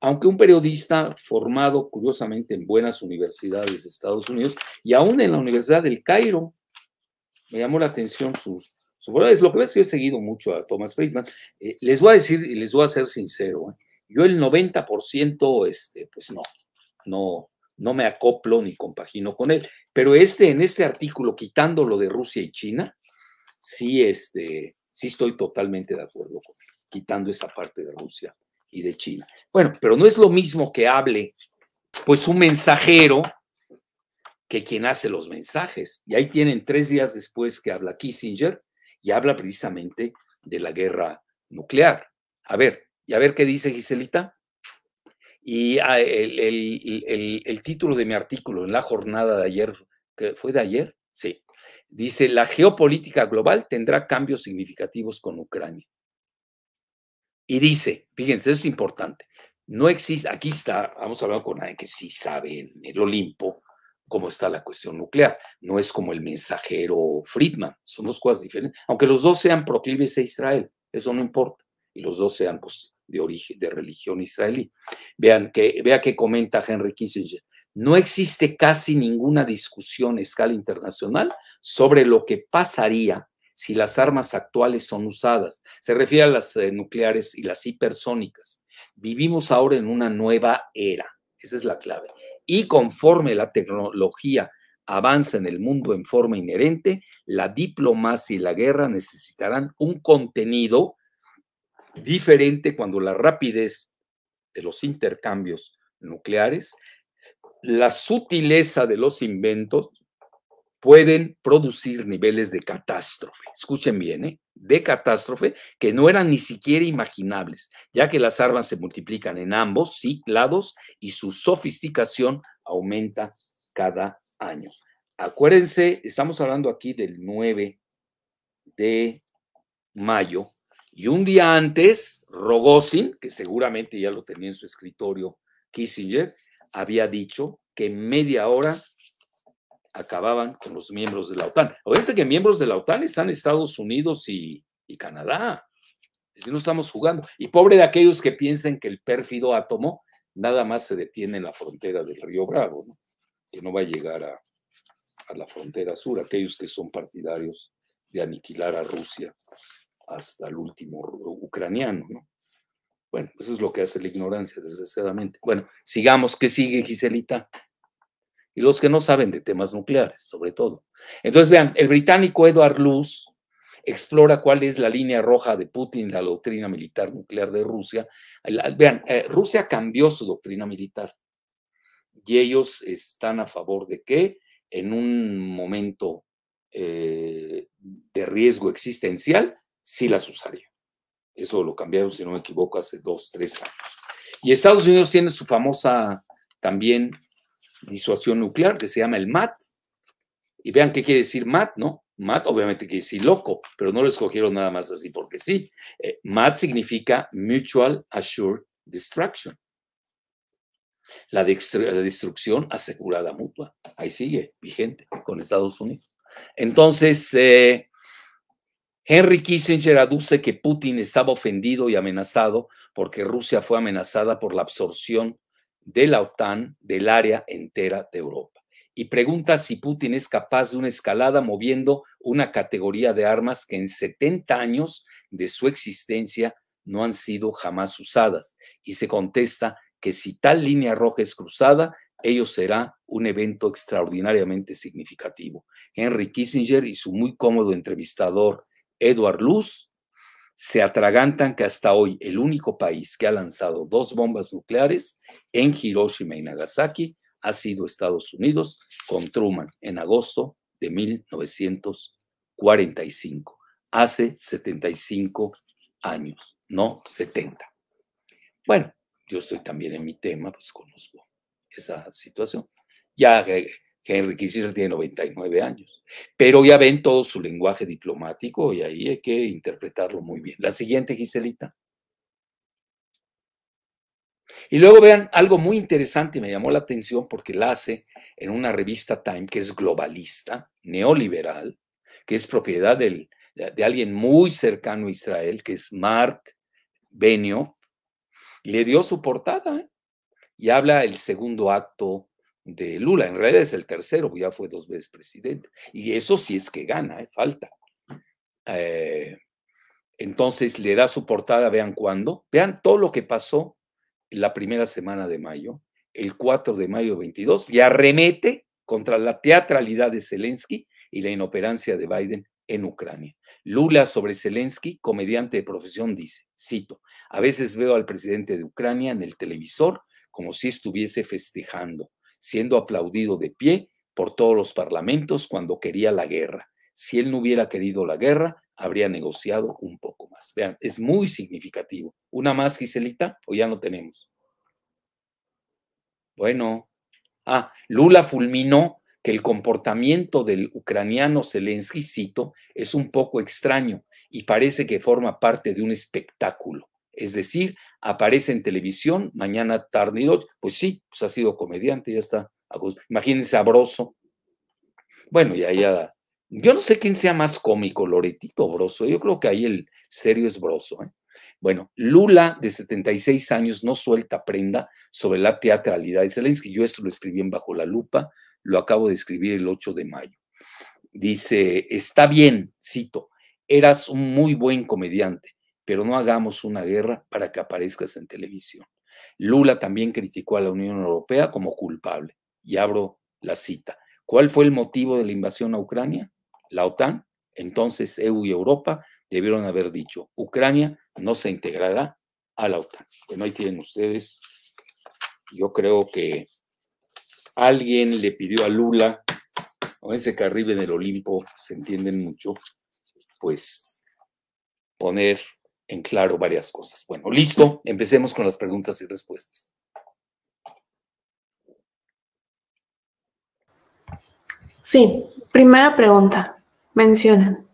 [SPEAKER 1] aunque un periodista formado curiosamente en buenas universidades de Estados Unidos y aún en la Universidad del Cairo. Me llamó la atención su, es lo que ves, yo he seguido mucho a Thomas Friedman. Eh, les voy a decir y les voy a ser sincero, ¿eh? yo el 90%, este, pues no, no, no me acoplo ni compagino con él. Pero este, en este artículo, quitándolo de Rusia y China, sí, este, sí estoy totalmente de acuerdo con él, quitando esa parte de Rusia y de China. Bueno, pero no es lo mismo que hable, pues, un mensajero que quien hace los mensajes. Y ahí tienen tres días después que habla Kissinger, y habla precisamente de la guerra nuclear. A ver, y a ver qué dice Giselita. Y ah, el, título de mi artículo en la jornada de ayer, que ¿fue de ayer? Sí. Dice, la geopolítica global tendrá cambios significativos con Ucrania. Y dice, fíjense, eso es importante, no existe, aquí está, vamos a hablar con alguien que sí sabe en el Olimpo, cómo está la cuestión nuclear. No es como el mensajero Friedman, son dos cosas diferentes. Aunque los dos sean proclives a Israel, eso no importa. Y los dos sean pues, de origen, de religión israelí. Vean que, vea que comenta Henry Kissinger. No existe casi ninguna discusión a escala internacional sobre lo que pasaría si las armas actuales son usadas. Se refiere a las eh, nucleares y las hipersónicas. Vivimos ahora en una nueva era. Esa es la clave y conforme la tecnología avanza en el mundo en forma inherente, la diplomacia y la guerra necesitarán un contenido diferente cuando la rapidez de los intercambios nucleares, la sutileza de los inventos pueden producir niveles de catástrofe. Escuchen bien, ¿eh? de catástrofe que no eran ni siquiera imaginables, ya que las armas se multiplican en ambos lados y su sofisticación aumenta cada año. Acuérdense, estamos hablando aquí del 9 de mayo y un día antes, Rogozin, que seguramente ya lo tenía en su escritorio Kissinger, había dicho que en media hora acababan con los miembros de la OTAN. Acuérdense que miembros de la OTAN están Estados Unidos y, Canadá. Si no estamos jugando. Y pobre de aquellos que piensen que el pérfido átomo nada más se detiene en la frontera del Río Bravo, que no va a llegar a, a la frontera sur, aquellos que son partidarios de aniquilar a Rusia hasta el último ucraniano, ¿no? Bueno, eso es lo que hace la ignorancia, desgraciadamente. Bueno, sigamos. ¿Qué sigue, Giselita? y los que no saben de temas nucleares, sobre todo. Entonces, vean, el británico Edward Luce explora cuál es la línea roja de Putin, la doctrina militar nuclear de Rusia. Vean, eh, Rusia cambió su doctrina militar y ellos están a favor de que en un momento eh, de riesgo existencial, sí las usaría. Eso lo cambiaron, si no me equivoco, hace dos, tres años. Y Estados Unidos tiene su famosa también disuasión nuclear que se llama el MAT. Y vean qué quiere decir MAT, ¿no? MAT obviamente quiere decir loco, pero no lo escogieron nada más así porque sí. Eh, MAT significa Mutual Assured Destruction. La, destrucción asegurada mutua. Ahí sigue, vigente, con Estados Unidos. Entonces, eh, Henry Kissinger aduce que Putin estaba ofendido y amenazado porque Rusia fue amenazada por la absorción de la OTAN del área entera de Europa. Y pregunta si Putin es capaz de una escalada moviendo una categoría de armas que en 70 años de su existencia no han sido jamás usadas. Y se contesta que si tal línea roja es cruzada, ello será un evento extraordinariamente significativo. Henry Kissinger y su muy cómodo entrevistador Edward Luz se atragantan que hasta hoy el único país que ha lanzado dos bombas nucleares en Hiroshima y Nagasaki ha sido Estados Unidos con Truman en agosto de 1945, hace 75 años, no 70. Bueno, yo estoy también en mi tema, pues conozco esa situación. Ya eh, Henry Kissinger tiene 99 años, pero ya ven todo su lenguaje diplomático y ahí hay que interpretarlo muy bien. La siguiente, Giselita. Y luego vean algo muy interesante, me llamó la atención porque la hace en una revista Time que es globalista, neoliberal, que es propiedad de, alguien muy cercano a Israel, que es Mark Benioff, le dio su portada ¿eh? y habla el segundo acto de Lula. En realidad es el tercero, ya fue dos veces presidente. Y eso sí es que gana, ¿eh? falta. Eh, entonces le da su portada, vean cuándo. Vean todo lo que pasó la primera semana de mayo, el 4 de mayo 22, y arremete contra la teatralidad de Zelensky y la inoperancia de Biden en Ucrania. Lula sobre Zelensky, comediante de profesión, dice, cito, a veces veo al presidente de Ucrania en el televisor como si estuviese festejando siendo aplaudido de pie por todos los parlamentos cuando quería la guerra. Si él no hubiera querido la guerra, habría negociado un poco más. Vean, es muy significativo. ¿Una más, Giselita? ¿O ya no tenemos? Bueno. Ah, Lula fulminó que el comportamiento del ucraniano Zelensky, cito, es un poco extraño y parece que forma parte de un espectáculo. Es decir, aparece en televisión mañana, tarde y noche. Pues sí, pues ha sido comediante, ya está. Imagínense sabroso. Bueno, ya, ya. Yo no sé quién sea más cómico, Loretito Broso. Yo creo que ahí el serio es Broso. ¿eh? Bueno, Lula, de 76 años, no suelta prenda sobre la teatralidad de Zelensky. Yo esto lo escribí en Bajo la Lupa, lo acabo de escribir el 8 de mayo. Dice, está bien, cito, eras un muy buen comediante pero no hagamos una guerra para que aparezcas en televisión. Lula también criticó a la Unión Europea como culpable. Y abro la cita. ¿Cuál fue el motivo de la invasión a Ucrania? La OTAN. Entonces EU y Europa debieron haber dicho, Ucrania no se integrará a la OTAN. Bueno, ahí tienen ustedes. Yo creo que alguien le pidió a Lula, o ese que arriba en el Olimpo se entienden mucho, pues poner en claro varias cosas. Bueno, listo, empecemos con las preguntas y respuestas.
[SPEAKER 2] Sí, primera pregunta. Mencionan.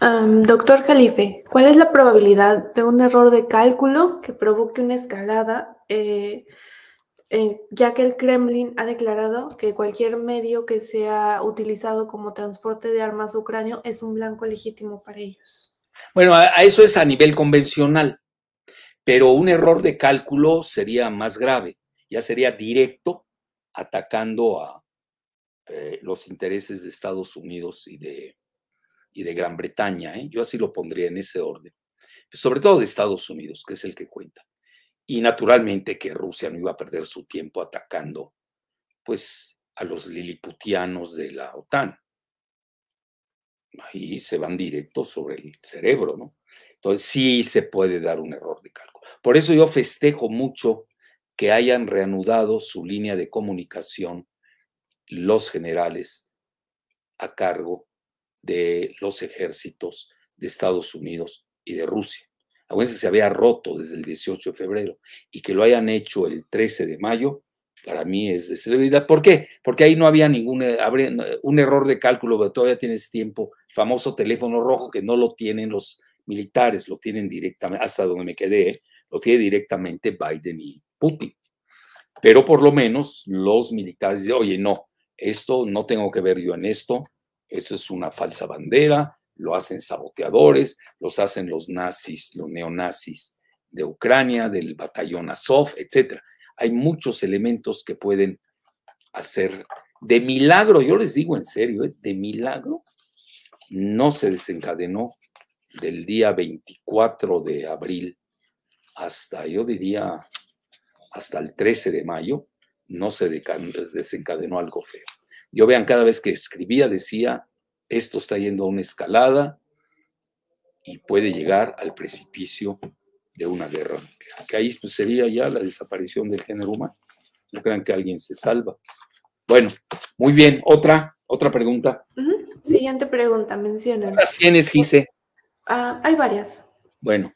[SPEAKER 2] doctor Jalife, ¿cuál es la probabilidad de un error de cálculo que provoque una escalada, eh, eh, ya que el Kremlin ha declarado que cualquier medio que sea utilizado como transporte de armas ucranio es un blanco legítimo para ellos?
[SPEAKER 1] Bueno, a, eso es a nivel convencional, pero un error de cálculo sería más grave, ya sería directo atacando a eh, los intereses de Estados Unidos y de, y de Gran Bretaña. ¿eh? Yo así lo pondría en ese orden, sobre todo de Estados Unidos, que es el que cuenta. Y naturalmente que Rusia no iba a perder su tiempo atacando pues a los liliputianos de la OTAN ahí se van directos sobre el cerebro, ¿no? Entonces sí se puede dar un error de cálculo. Por eso yo festejo mucho que hayan reanudado su línea de comunicación los generales a cargo de los ejércitos de Estados Unidos y de Rusia. Acuérdense, se había roto desde el 18 de febrero y que lo hayan hecho el 13 de mayo, para mí es de celebridad. ¿Por qué? Porque ahí no había ningún eh, un error de cálculo, pero todavía tienes tiempo. Famoso teléfono rojo que no lo tienen los militares, lo tienen directamente, hasta donde me quedé, lo tiene directamente Biden y Putin. Pero por lo menos los militares dicen, oye, no, esto no tengo que ver yo en esto, eso es una falsa bandera, lo hacen saboteadores, los hacen los nazis, los neonazis de Ucrania, del batallón Azov, etc. Hay muchos elementos que pueden hacer de milagro, yo les digo en serio, ¿eh? de milagro, no se desencadenó del día 24 de abril hasta, yo diría, hasta el 13 de mayo, no se desencadenó algo feo. Yo vean, cada vez que escribía decía, esto está yendo a una escalada y puede llegar al precipicio de una guerra nuclear, que ahí pues, sería ya la desaparición del género humano. No crean que alguien se salva. Bueno, muy bien. Otra, otra pregunta.
[SPEAKER 2] Siguiente pregunta, mencionan.
[SPEAKER 1] ¿Las tienes, Gise?
[SPEAKER 2] Ah, hay varias.
[SPEAKER 1] Bueno.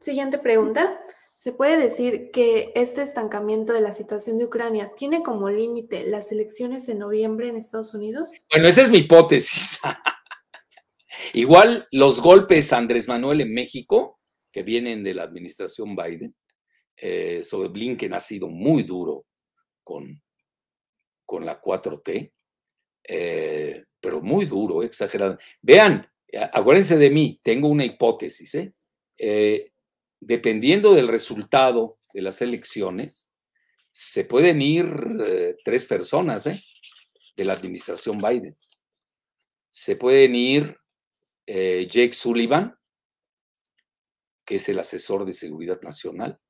[SPEAKER 2] Siguiente pregunta. ¿Se puede decir que este estancamiento de la situación de Ucrania tiene como límite las elecciones en noviembre en Estados Unidos?
[SPEAKER 1] Bueno, esa es mi hipótesis. Igual los golpes Andrés Manuel en México, que vienen de la administración Biden, eh, sobre Blinken ha sido muy duro con, con la 4T, eh, pero muy duro, exagerado. Vean, acuérdense de mí, tengo una hipótesis, ¿eh? dependiendo del resultado de las elecciones, se pueden ir eh, tres personas de la administración Biden. Se pueden ir Jake Sullivan, que es el asesor de seguridad nacional,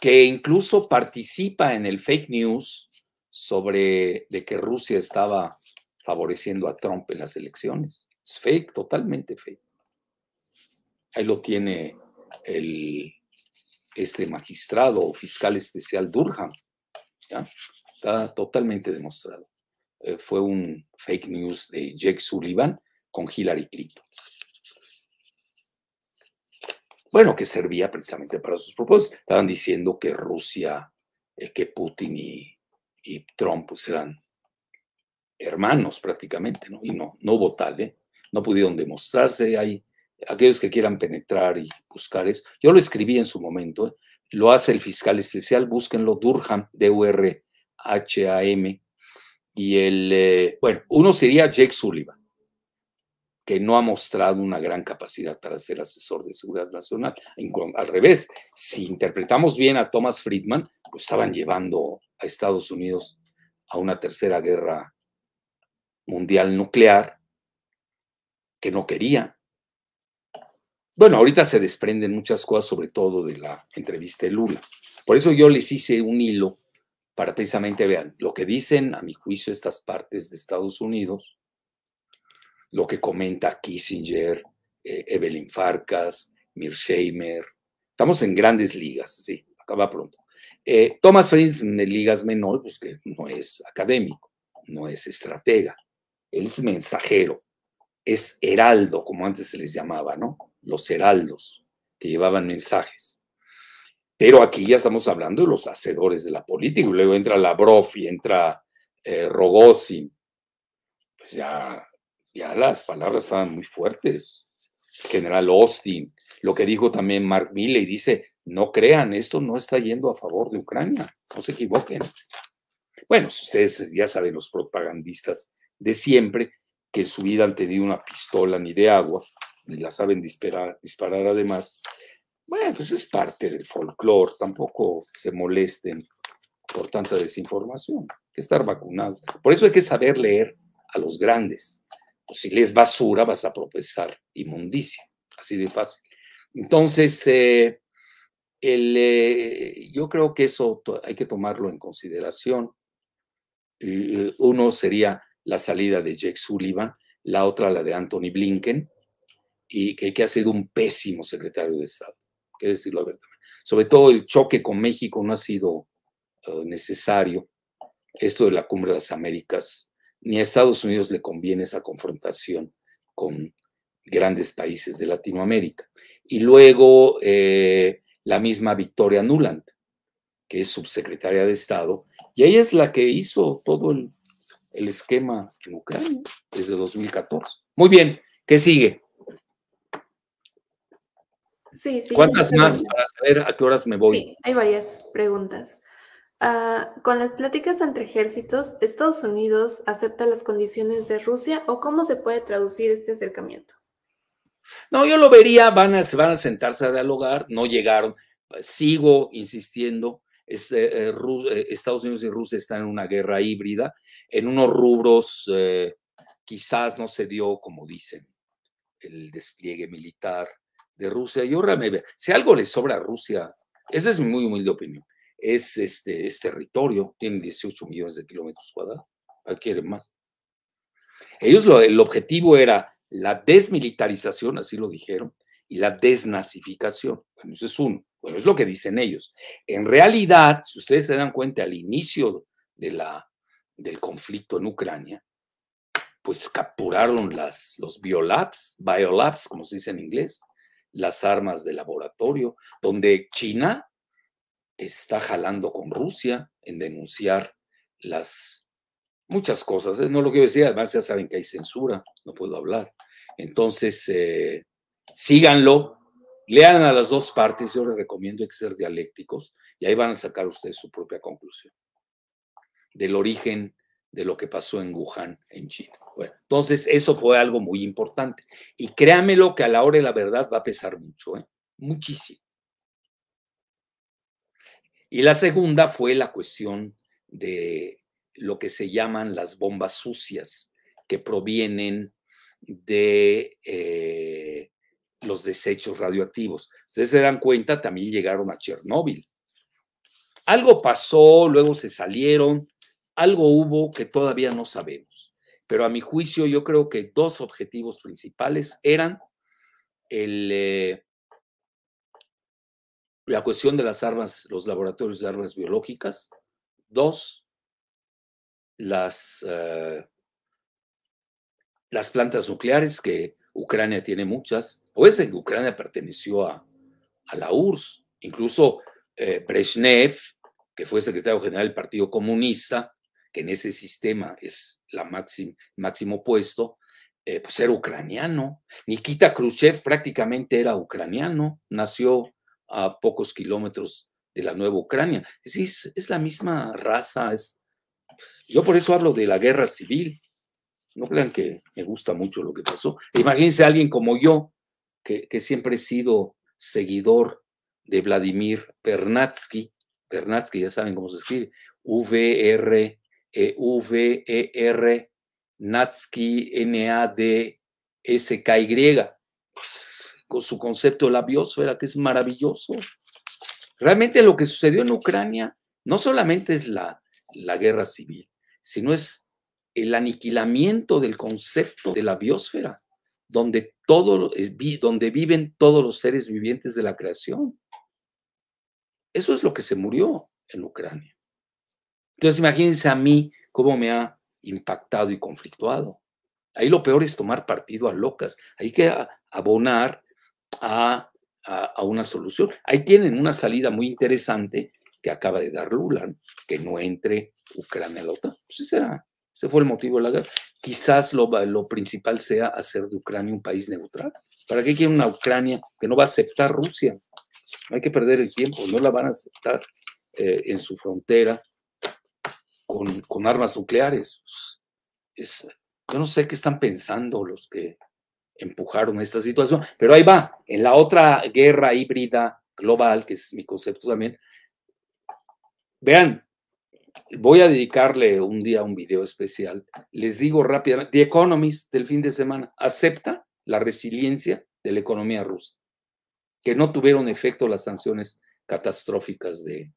[SPEAKER 1] que incluso participa en el fake news sobre de que Rusia estaba favoreciendo a Trump en las elecciones. Es fake, totalmente fake. Ahí lo tiene el, este magistrado o fiscal especial Durham. ¿ya? Está totalmente demostrado. Eh, fue un fake news de Jake Sullivan con Hillary Clinton. Bueno, que servía precisamente para sus propósitos. Estaban diciendo que Rusia, eh, que Putin y, Trump pues eran hermanos prácticamente, ¿no? Y no, no hubo tal, ¿eh? No pudieron demostrarse. Hay aquellos que quieran penetrar y buscar eso. Yo lo escribí en su momento, ¿eh? lo hace el fiscal especial, búsquenlo, Durham, D-U-R-H-A-M. Y el, bueno, uno sería Jake Sullivan, que no ha mostrado una gran capacidad para ser asesor de seguridad nacional. Al revés, si interpretamos bien a Thomas Friedman, pues estaban llevando a Estados Unidos a una tercera guerra mundial nuclear que no quería. Bueno, ahorita se desprenden muchas cosas, sobre todo de la entrevista de Lula. Por eso yo les hice un hilo para precisamente vean lo que dicen, a mi juicio, estas partes de Estados Unidos, lo que comenta Kissinger, eh, Evelyn Farkas, Mirsheimer. Estamos en grandes ligas, sí, acaba pronto. Eh, Thomas Friedman en ligas menores, pues que no es académico, no es estratega, él es mensajero, es heraldo, como antes se les llamaba, ¿no? los heraldos que llevaban mensajes. Pero aquí ya estamos hablando de los hacedores de la política. Luego entra Lavrov y entra eh, Rogozin. Pues ya, ya las palabras estaban muy fuertes. General Austin, lo que dijo también Mark Milley, dice, no crean, esto no está yendo a favor de Ucrania, no se equivoquen. Bueno, ustedes ya saben, los propagandistas de siempre, que en su vida han tenido una pistola ni de agua, y la saben disparar, además, bueno, pues es parte del folclore, tampoco se molesten por tanta desinformación, que estar vacunados. Por eso hay que saber leer a los grandes. O si lees basura, vas a propesar inmundicia, así de fácil. Entonces, eh, el, eh, yo creo que eso hay que tomarlo en consideración. uno sería la salida de Jake Sullivan, la otra la de Anthony Blinken, y que, ha sido un pésimo secretario de Estado, que decirlo. Sobre todo el choque con México no ha sido eh, necesario. Esto de la cumbre de las Américas, ni a Estados Unidos le conviene esa confrontación con grandes países de Latinoamérica. Y luego eh, la misma Victoria Nuland, que es subsecretaria de Estado, y ella es la que hizo todo el, el esquema en Ucrania desde 2014. Muy bien, ¿qué sigue?
[SPEAKER 2] Sí, sí.
[SPEAKER 1] ¿Cuántas más para saber a qué horas me voy?
[SPEAKER 2] Sí, hay varias preguntas. Ah, con las pláticas entre ejércitos, ¿Estados Unidos acepta las condiciones de Rusia o cómo se puede traducir este acercamiento?
[SPEAKER 1] No, yo lo vería, van a, van a sentarse a dialogar, no llegaron. Sigo insistiendo, eh, eh, eh, Estados Unidos y Rusia están en una guerra híbrida, en unos rubros quizás no se dio, como dicen, el despliegue militar de Rusia. Yo realmente, si algo le sobra a Rusia, esa es mi muy humilde opinión, es este, es territorio, tienen 18 millones de kilómetros cuadrados, quieren más. Ellos lo, el objetivo era la desmilitarización, así lo dijeron, y la desnazificación. Bueno, eso es uno. Bueno, es lo que dicen ellos. En realidad, si ustedes se dan cuenta al inicio de la, del conflicto en Ucrania, pues capturaron las, los biolabs, biolabs, como se dice en inglés, las armas de laboratorio, donde China está jalando con Rusia en denunciar las muchas cosas. ¿eh? No lo quiero decir, además ya saben que hay censura, no puedo hablar. Entonces, eh, síganlo, lean a las dos partes, yo les recomiendo que ser dialécticos y ahí van a sacar ustedes su propia conclusión del origen de lo que pasó en Wuhan, en China. Bueno, entonces eso fue algo muy importante. Y créanmelo que a la hora de la verdad va a pesar mucho, ¿eh? muchísimo. Y la segunda fue la cuestión de lo que se llaman las bombas sucias, que provienen de eh, los desechos radioactivos. Ustedes se dan cuenta, también llegaron a Chernóbil. Algo pasó, luego se salieron, algo hubo que todavía no sabemos. Pero a mi juicio yo creo que dos objetivos principales eran el, eh, la cuestión de las armas, los laboratorios de armas biológicas. Dos, las, eh, las plantas nucleares, que Ucrania tiene muchas. O es que Ucrania perteneció a, a la URSS. Incluso eh, Brezhnev, que fue secretario general del Partido Comunista, que en ese sistema es la máximo puesto, eh, pues era ucraniano. Nikita Khrushchev prácticamente era ucraniano, nació a pocos kilómetros de la nueva Ucrania. Es, es, la misma raza. Es... Yo por eso hablo de la guerra civil. No crean que me gusta mucho lo que pasó. Imagínense a alguien como yo, que, que siempre he sido seguidor de Vladimir Bernatsky. Bernatsky, ya saben cómo se escribe. V-R e V-E-R, Natsky, N-A-D-S-K-Y, pues, con su concepto de la biosfera, que es maravilloso. Realmente lo que sucedió en Ucrania no solamente es la, la guerra civil, sino es el aniquilamiento del concepto de la biosfera, donde, todo, donde viven todos los seres vivientes de la creación. Eso es lo que se murió en Ucrania. Entonces, imagínense a mí cómo me ha impactado y conflictuado. Ahí lo peor es tomar partido a locas. Hay que abonar a, una solución. Ahí tienen una salida muy interesante que acaba de dar Lula, que no entre Ucrania a la OTAN. Pues ese, ese fue el motivo de la guerra. Quizás lo, lo, principal sea hacer de Ucrania un país neutral. ¿Para qué quieren una Ucrania que no va a aceptar Rusia? No hay que perder el tiempo, no la van a aceptar eh, en su frontera con, armas nucleares. Es, yo no sé qué están pensando los que empujaron esta situación, pero ahí va, en la otra guerra híbrida global, que es mi concepto también, vean, voy a dedicarle un día un video especial, les digo rápidamente, The Economist del fin de semana acepta la resiliencia de la economía rusa, que no tuvieron efecto las sanciones catastróficas de,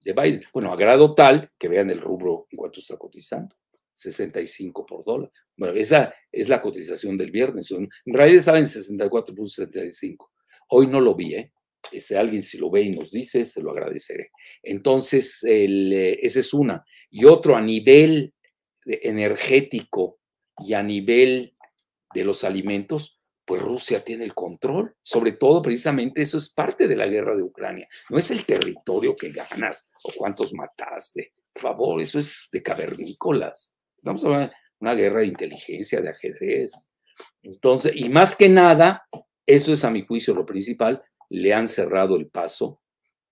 [SPEAKER 1] de Biden. Bueno, a grado tal que vean el rubro en cuanto está cotizando. 65 por dólar. Bueno, esa es la cotización del viernes. En realidad estaba en 64.75. Hoy no lo vi, ¿eh? Este, alguien si lo ve y nos dice, se lo agradeceré. Entonces, eh, esa es una. Y otro a nivel energético y a nivel de los alimentos, pues Rusia tiene el control. Sobre todo, precisamente, eso es parte de la guerra de Ucrania. No es el territorio que ganas o cuántos mataste. Por favor, eso es de cavernícolas. Estamos hablando de una guerra de inteligencia, de ajedrez. Entonces, y más que nada, eso es a mi juicio lo principal, le han cerrado el paso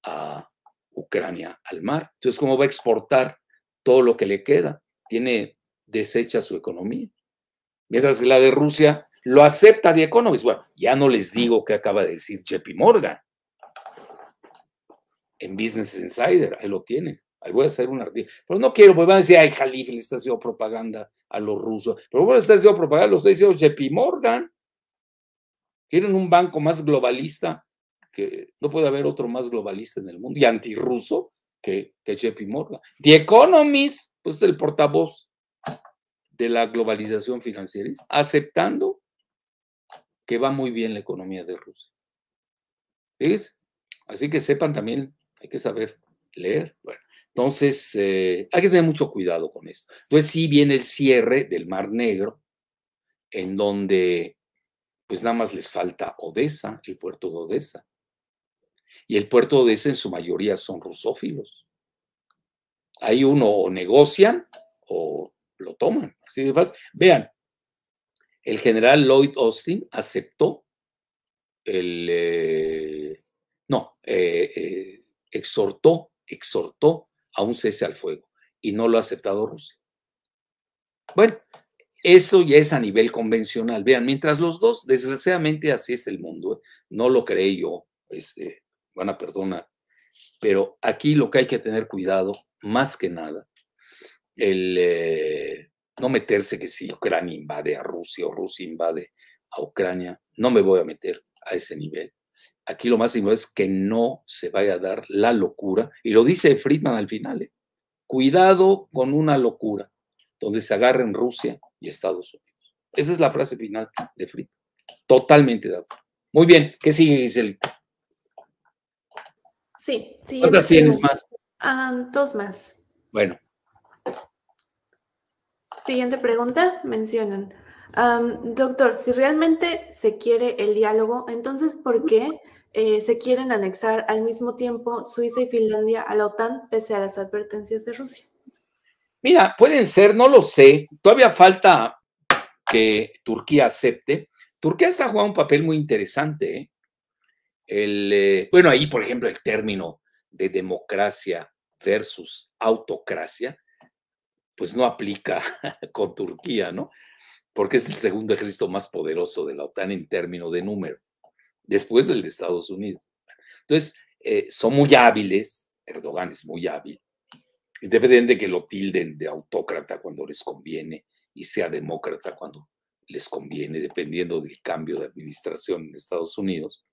[SPEAKER 1] a Ucrania al mar. Entonces, ¿cómo va a exportar todo lo que le queda? Tiene deshecha su economía. Mientras que la de Rusia lo acepta The Economist. Bueno, ya no les digo qué acaba de decir JP Morgan en Business Insider, ahí lo tienen. Ahí voy a hacer un artículo. Pero no quiero, pues van a decir, ay, Jalif le está haciendo propaganda a los rusos. Pero bueno, está haciendo propaganda, lo está diciendo JP Morgan. Quieren un banco más globalista, que no puede haber otro más globalista en el mundo, y antirruso que, que JP Morgan. The Economist, pues es el portavoz de la globalización financiera, aceptando que va muy bien la economía de Rusia. ¿Ves? Así que sepan también, hay que saber leer. Bueno, entonces, eh, hay que tener mucho cuidado con esto. Entonces, sí viene el cierre del Mar Negro, en donde pues nada más les falta Odessa, el puerto de Odessa. Y el puerto de Odessa en su mayoría son rusófilos. Ahí uno o negocian o lo toman. Así de fácil. Vean, el general Lloyd Austin aceptó el, eh, no, eh, exhortó, exhortó a un cese al fuego y no lo ha aceptado Rusia. Bueno, eso ya es a nivel convencional. Vean, mientras los dos, desgraciadamente así es el mundo, ¿eh? no lo creé yo, este, van a perdonar, pero aquí lo que hay que tener cuidado, más que nada, el eh, no meterse que si Ucrania invade a Rusia o Rusia invade a Ucrania, no me voy a meter a ese nivel. Aquí lo más importante es que no se vaya a dar la locura, y lo dice Friedman al final, ¿eh? cuidado con una locura, donde se agarren Rusia y Estados Unidos. Esa es la frase final de Friedman. Totalmente de acuerdo. Muy bien, ¿qué sigue, Giselita?
[SPEAKER 2] Sí, sí.
[SPEAKER 1] ¿Cuántas tienes más?
[SPEAKER 2] Dos más.
[SPEAKER 1] Bueno.
[SPEAKER 2] Siguiente pregunta, mencionan. doctor, si realmente se quiere el diálogo, entonces ¿por qué eh, se quieren anexar al mismo tiempo Suiza y Finlandia a la OTAN pese a las advertencias de Rusia?
[SPEAKER 1] Mira, pueden ser, no lo sé. Todavía falta que Turquía acepte. Turquía está jugando un papel muy interesante. ¿eh? El, eh, bueno, ahí, por ejemplo, el término de democracia versus autocracia, pues no aplica con Turquía, ¿no? Porque es el segundo ejército más poderoso de la OTAN en términos de número después del de Estados Unidos. Entonces, eh, son muy hábiles, Erdogan es muy hábil, independiente de que lo tilden de autócrata cuando les conviene y sea demócrata cuando les conviene, dependiendo del cambio de administración en Estados Unidos,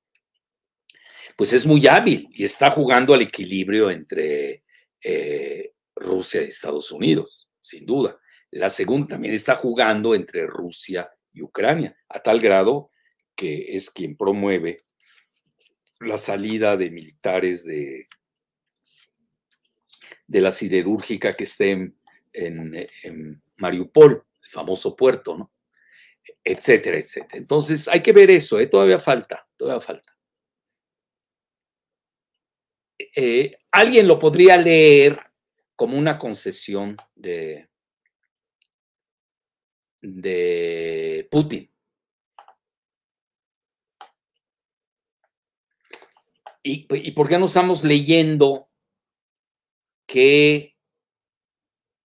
[SPEAKER 1] pues es muy hábil y está jugando al equilibrio entre eh, Rusia y Estados Unidos, sin duda. La segunda también está jugando entre Rusia y Ucrania, a tal grado que es quien promueve la salida de militares de, de la siderúrgica que esté en, en, Mariupol, el famoso puerto, ¿no? Etcétera, etcétera. Entonces hay que ver eso, ¿eh? todavía falta, todavía falta. Eh, alguien lo podría leer como una concesión de, de Putin. ¿Y, por qué no estamos leyendo que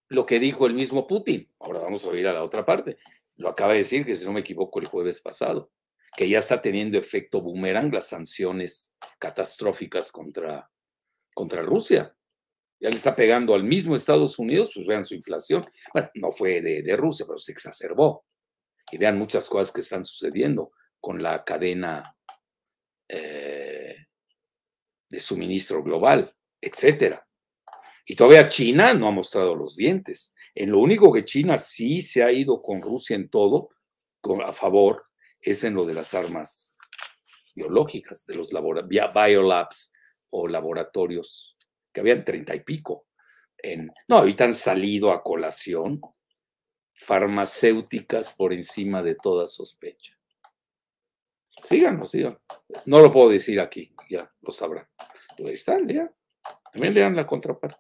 [SPEAKER 1] lo que dijo el mismo Putin? Ahora vamos a oír a la otra parte. Lo acaba de decir, que si no me equivoco, el jueves pasado, que ya está teniendo efecto boomerang las sanciones catastróficas contra, contra Rusia. Ya le está pegando al mismo Estados Unidos, pues vean su inflación. Bueno, no fue de, Rusia, pero se exacerbó. Y vean muchas cosas que están sucediendo con la cadena eh, de suministro global, etcétera. Y todavía China no ha mostrado los dientes. En lo único que China sí se ha ido con Rusia en todo, con, a favor, es en lo de las armas biológicas, de los biolabs o laboratorios, que habían treinta y pico. En, no, ahorita han salido a colación farmacéuticas por encima de toda sospecha. Síganlo, sigan. No lo puedo decir aquí, ya lo sabrán. Pero ahí están, lean. También lean la contraparte,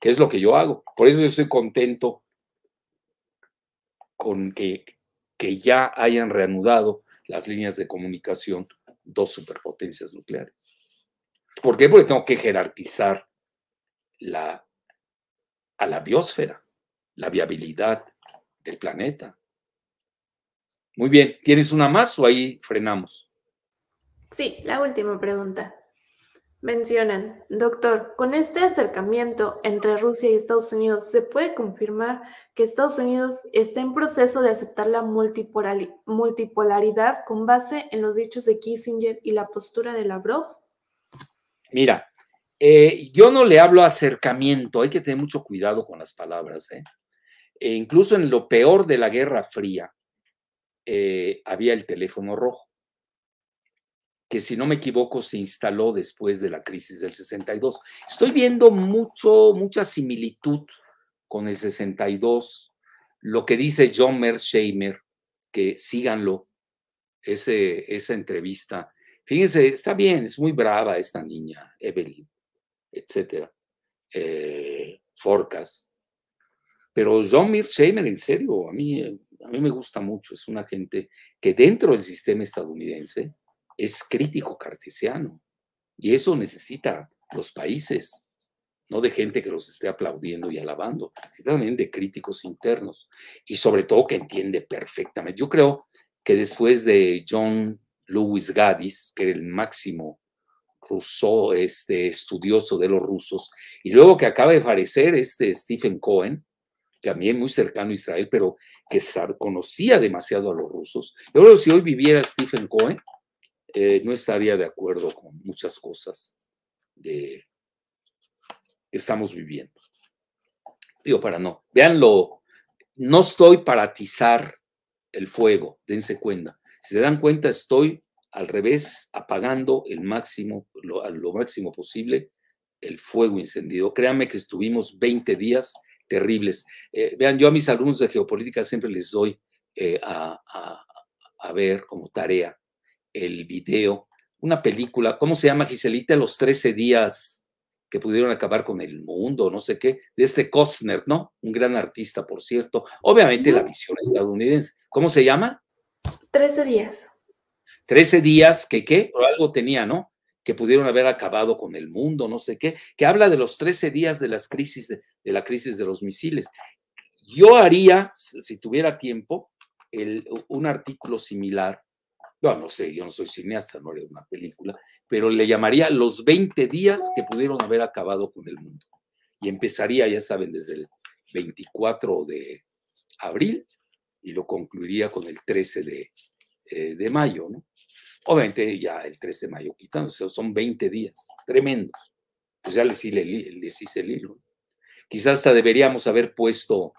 [SPEAKER 1] que es lo que yo hago. Por eso yo estoy contento con que, que ya hayan reanudado las líneas de comunicación dos superpotencias nucleares. ¿Por qué? Porque tengo que jerarquizar la, a la biosfera, la viabilidad del planeta. Muy bien, ¿tienes una más o ahí frenamos?
[SPEAKER 2] Sí, la última pregunta. Mencionan, doctor, con este acercamiento entre Rusia y Estados Unidos, ¿se puede confirmar que Estados Unidos está en proceso de aceptar la multipolaridad con base en los dichos de Kissinger y la postura de Lavrov?
[SPEAKER 1] Mira, eh, yo no le hablo acercamiento, hay que tener mucho cuidado con las palabras. ¿eh? E incluso en lo peor de la Guerra Fría, eh, había el teléfono rojo, que si no me equivoco se instaló después de la crisis del 62. Estoy viendo mucho, mucha similitud con el 62, lo que dice John Mersheimer, que síganlo, ese, esa entrevista. Fíjense, está bien, es muy brava esta niña, Evelyn, etcétera. Eh, Forcas, pero John Mearsheimer, en serio, a mí, a mí me gusta mucho. Es una gente que dentro del sistema estadounidense es crítico cartesiano. Y eso necesita los países, no de gente que los esté aplaudiendo y alabando, sino también de críticos internos. Y sobre todo que entiende perfectamente. Yo creo que después de John Lewis Gaddis, que era el máximo ruso, este, estudioso de los rusos, y luego que acaba de aparecer este Stephen Cohen, también muy cercano a Israel, pero que conocía demasiado a los rusos. Yo creo que si hoy viviera Stephen Cohen, eh, no estaría de acuerdo con muchas cosas de que estamos viviendo. Digo, para no. Veanlo, no estoy para atizar el fuego, dense cuenta. Si se dan cuenta, estoy al revés, apagando el máximo, lo, lo máximo posible el fuego encendido. Créanme que estuvimos 20 días terribles. Eh, vean, yo a mis alumnos de geopolítica siempre les doy eh, a, ver como tarea el video, una película, ¿cómo se llama Giselita? Los 13 días que pudieron acabar con el mundo, no sé qué, de este Costner, ¿no? Un gran artista, por cierto. Obviamente la visión estadounidense. ¿Cómo se llama?
[SPEAKER 2] 13 días.
[SPEAKER 1] 13 días que qué, o algo tenía, ¿no? Que pudieron haber acabado con el mundo, no sé qué, que habla de los 13 días de las crisis, de, la crisis de los misiles. Yo haría, si tuviera tiempo, un artículo similar. No, no sé, yo no soy cineasta, no haría una película, pero le llamaría Los 20 días que pudieron haber acabado con el mundo. Y empezaría, ya saben, desde el 24 de abril y lo concluiría con el 13 de, eh, de mayo, ¿no? Obviamente ya el 13 de mayo quitándose, son 20 días, tremendos. Pues ya les, hice el hilo. Quizás hasta deberíamos haber puesto,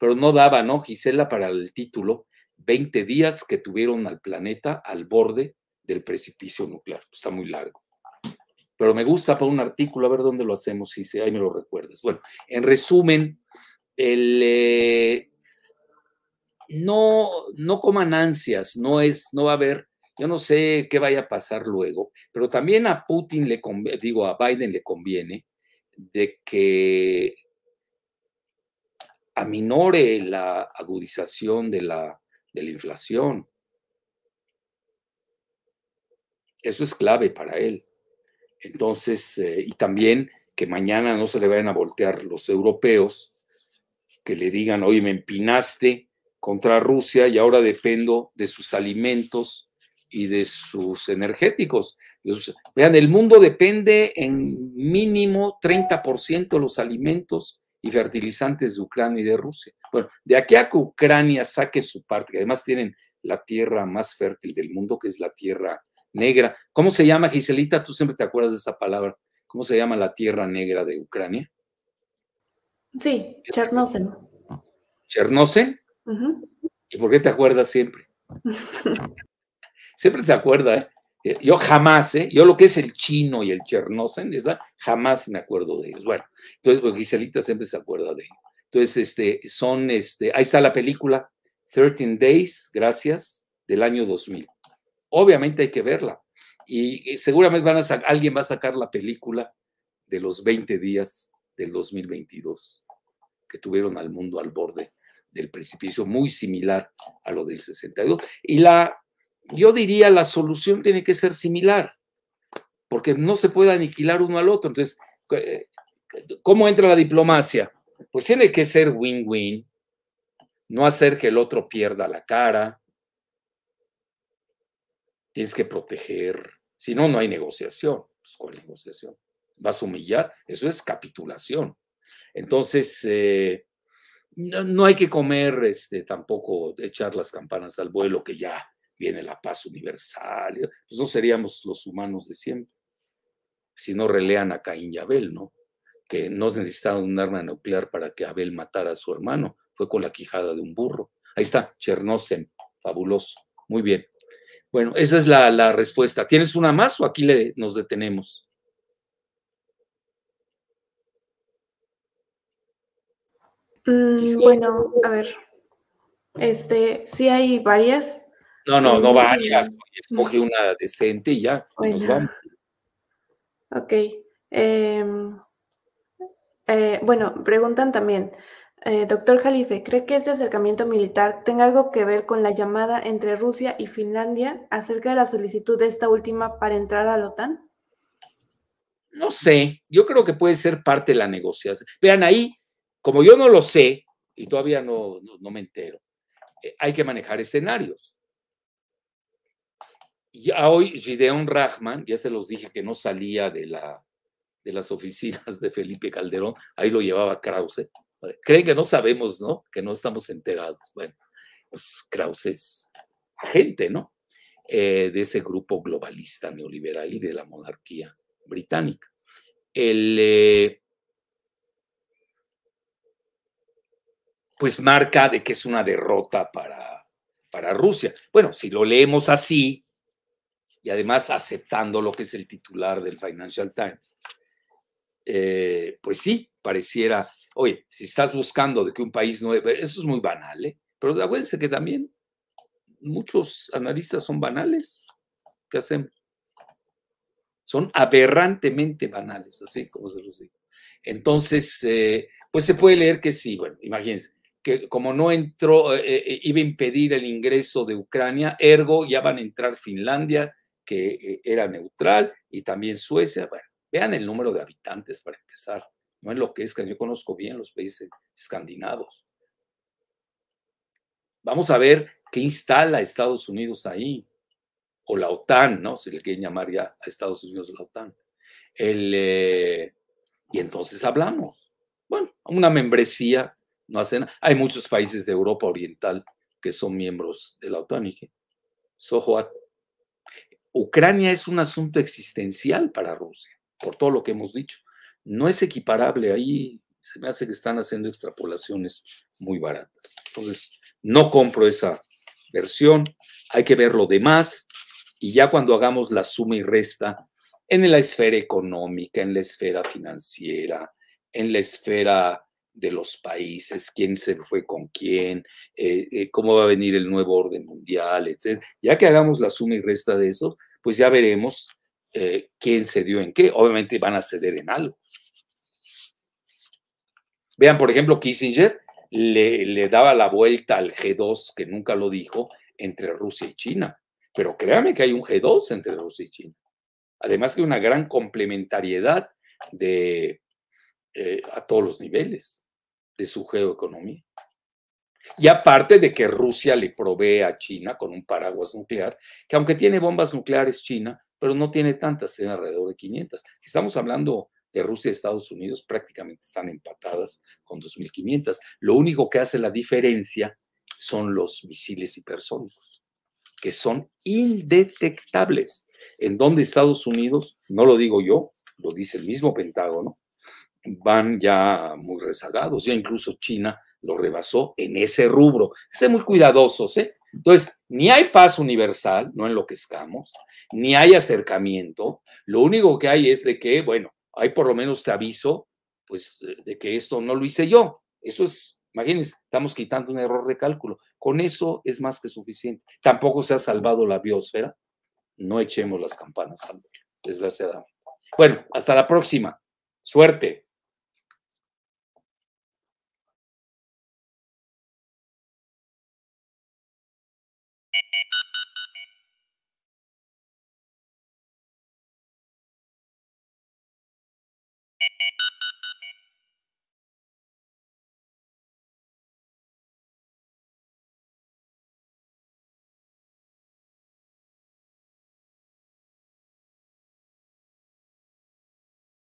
[SPEAKER 1] pero no daba, ¿no, Gisela, para el título, 20 días que tuvieron al planeta al borde del precipicio nuclear. Está muy largo. Pero me gusta para un artículo, a ver dónde lo hacemos, Gisela, ahí me lo recuerdas. Bueno, en resumen, el, eh, no, no coman ansias, no es, no va a haber yo no sé qué vaya a pasar luego, pero también a Putin le digo, a Biden le conviene de que aminore la agudización de la, de la inflación. Eso es clave para él. Entonces, eh, y también que mañana no se le vayan a voltear los europeos, que le digan, oye, me empinaste contra Rusia y ahora dependo de sus alimentos y de sus energéticos. vean, el mundo depende en mínimo 30% de los alimentos y fertilizantes de Ucrania y de Rusia. Bueno, de aquí a que Ucrania saque su parte, que además tienen la tierra más fértil del mundo, que es la tierra negra. ¿Cómo se llama, Giselita? Tú siempre te acuerdas de esa palabra. ¿Cómo se llama la tierra negra de Ucrania?
[SPEAKER 2] Sí, Chernóbil.
[SPEAKER 1] Chernosen. ¿Y por qué te acuerdas siempre? siempre te acuerdas, ¿eh? Yo jamás, ¿eh? Yo lo que es el chino y el Chernosen, ¿verdad? Jamás me acuerdo de ellos. Bueno, entonces, porque Giselita siempre se acuerda de ellos. Entonces, este, son, este, ahí está la película, 13 Days, gracias, del año 2000. Obviamente hay que verla. Y, seguramente van a alguien va a sacar la película de los 20 días del 2022 que tuvieron al mundo al borde del precipicio, muy similar a lo del 62. Y la, yo diría, la solución tiene que ser similar, porque no se puede aniquilar uno al otro. Entonces, eh, ¿cómo entra la diplomacia? Pues tiene que ser win-win, no hacer que el otro pierda la cara. Tienes que proteger, si no, no hay negociación. Pues, ¿Cuál negociación? ¿Vas a humillar? Eso es capitulación. Entonces, eh, no, hay que comer, este, tampoco echar las campanas al vuelo, que ya viene la paz universal. Pues no seríamos los humanos de siempre. Si no relean a Caín y Abel, ¿no? Que no necesitaron un arma nuclear para que Abel matara a su hermano. Fue con la quijada de un burro. Ahí está, Chernosen, fabuloso. Muy bien. Bueno, esa es la, la respuesta. ¿Tienes una más o aquí le, nos detenemos?
[SPEAKER 2] Mm, bueno, a ver. Este, sí hay varias.
[SPEAKER 1] No, no, no varias. Escoge una decente y ya, nos vamos.
[SPEAKER 2] Ok. Em, eh, bueno, preguntan también, eh, doctor Jalife, ¿cree que este acercamiento militar tenga algo que ver con la llamada entre Rusia y Finlandia acerca de la solicitud de esta última para entrar a la OTAN?
[SPEAKER 1] No sé, yo creo que puede ser parte de la negociación. Vean ahí, como yo no lo sé y todavía no, no, me entero, eh, hay que manejar escenarios. Ya hoy Gideon Rahman, ya se los dije que no salía de, la, de las oficinas de Felipe Calderón, ahí lo llevaba Krause. Creen que no sabemos, ¿no? Que no estamos enterados. Bueno, pues Krause es agente, ¿no? Eh, de ese grupo globalista neoliberal y de la monarquía británica. El, eh, pues marca de que es una derrota para, para Rusia. Bueno, si lo leemos así, y además aceptando lo que es el titular del Financial Times, eh, pues sí, pareciera, oye, si estás buscando de que un país no, eso es muy banal, ¿eh? pero acuérdense que también muchos analistas son banales. ¿Qué hacemos? Son aberrantemente banales, así como se los digo. Entonces, eh, pues se puede leer que sí, bueno, imagínense, que como no entró, eh, iba a impedir el ingreso de Ucrania, ergo ya van a entrar Finlandia, que eh, era neutral, y también Suecia. Bueno, vean el número de habitantes para empezar. No es lo que es que yo conozco bien los países escandinavos. Vamos a ver qué instala Estados Unidos ahí, o la OTAN, ¿no? Se le quiere llamar ya a Estados Unidos la OTAN. El, y entonces hablamos. Bueno, una membresía no hacen. Hay muchos países de Europa Oriental que son miembros de la OTAN. Ucrania es un asunto existencial para Rusia, por todo lo que hemos dicho. No es equiparable ahí, se me hace que están haciendo extrapolaciones muy baratas. Entonces, no compro esa versión, hay que ver lo demás y ya cuando hagamos la suma y resta en la esfera económica, en la esfera financiera, en la esfera de los países, quién se fue con quién, eh, eh, cómo va a venir el nuevo orden mundial, etc. Ya que hagamos la suma y resta de eso, pues ya veremos eh, quién cedió en qué. Obviamente van a ceder en algo. Vean, por ejemplo, Kissinger le, daba la vuelta al G2, que nunca lo dijo, entre Rusia y China. Pero créame que hay un G2 entre Rusia y China. Además que una gran complementariedad de, a todos los niveles de su geoeconomía. Y aparte de que Rusia le provee a China con un paraguas nuclear, que aunque tiene bombas nucleares China, pero no tiene tantas, tiene alrededor de 500. Estamos hablando de Rusia y Estados Unidos, prácticamente están empatadas con 2.500. Lo único que hace la diferencia son los misiles hipersónicos, que son indetectables. En donde Estados Unidos, no lo digo yo, lo dice el mismo Pentágono, van ya muy rezagados. Ya incluso China lo rebasó en ese rubro. Sé muy cuidadosos, ¿eh? Entonces, ni hay paz universal, no enloquezcamos, ni hay acercamiento. Lo único que hay es de que, bueno, hay por lo menos te aviso, pues, de que esto no lo hice yo. Eso es, imagínense, estamos quitando un error de cálculo. Con eso es más que suficiente. Tampoco se ha salvado la biosfera. No echemos las campanas al desgraciadamente. Bueno, hasta la próxima. Suerte.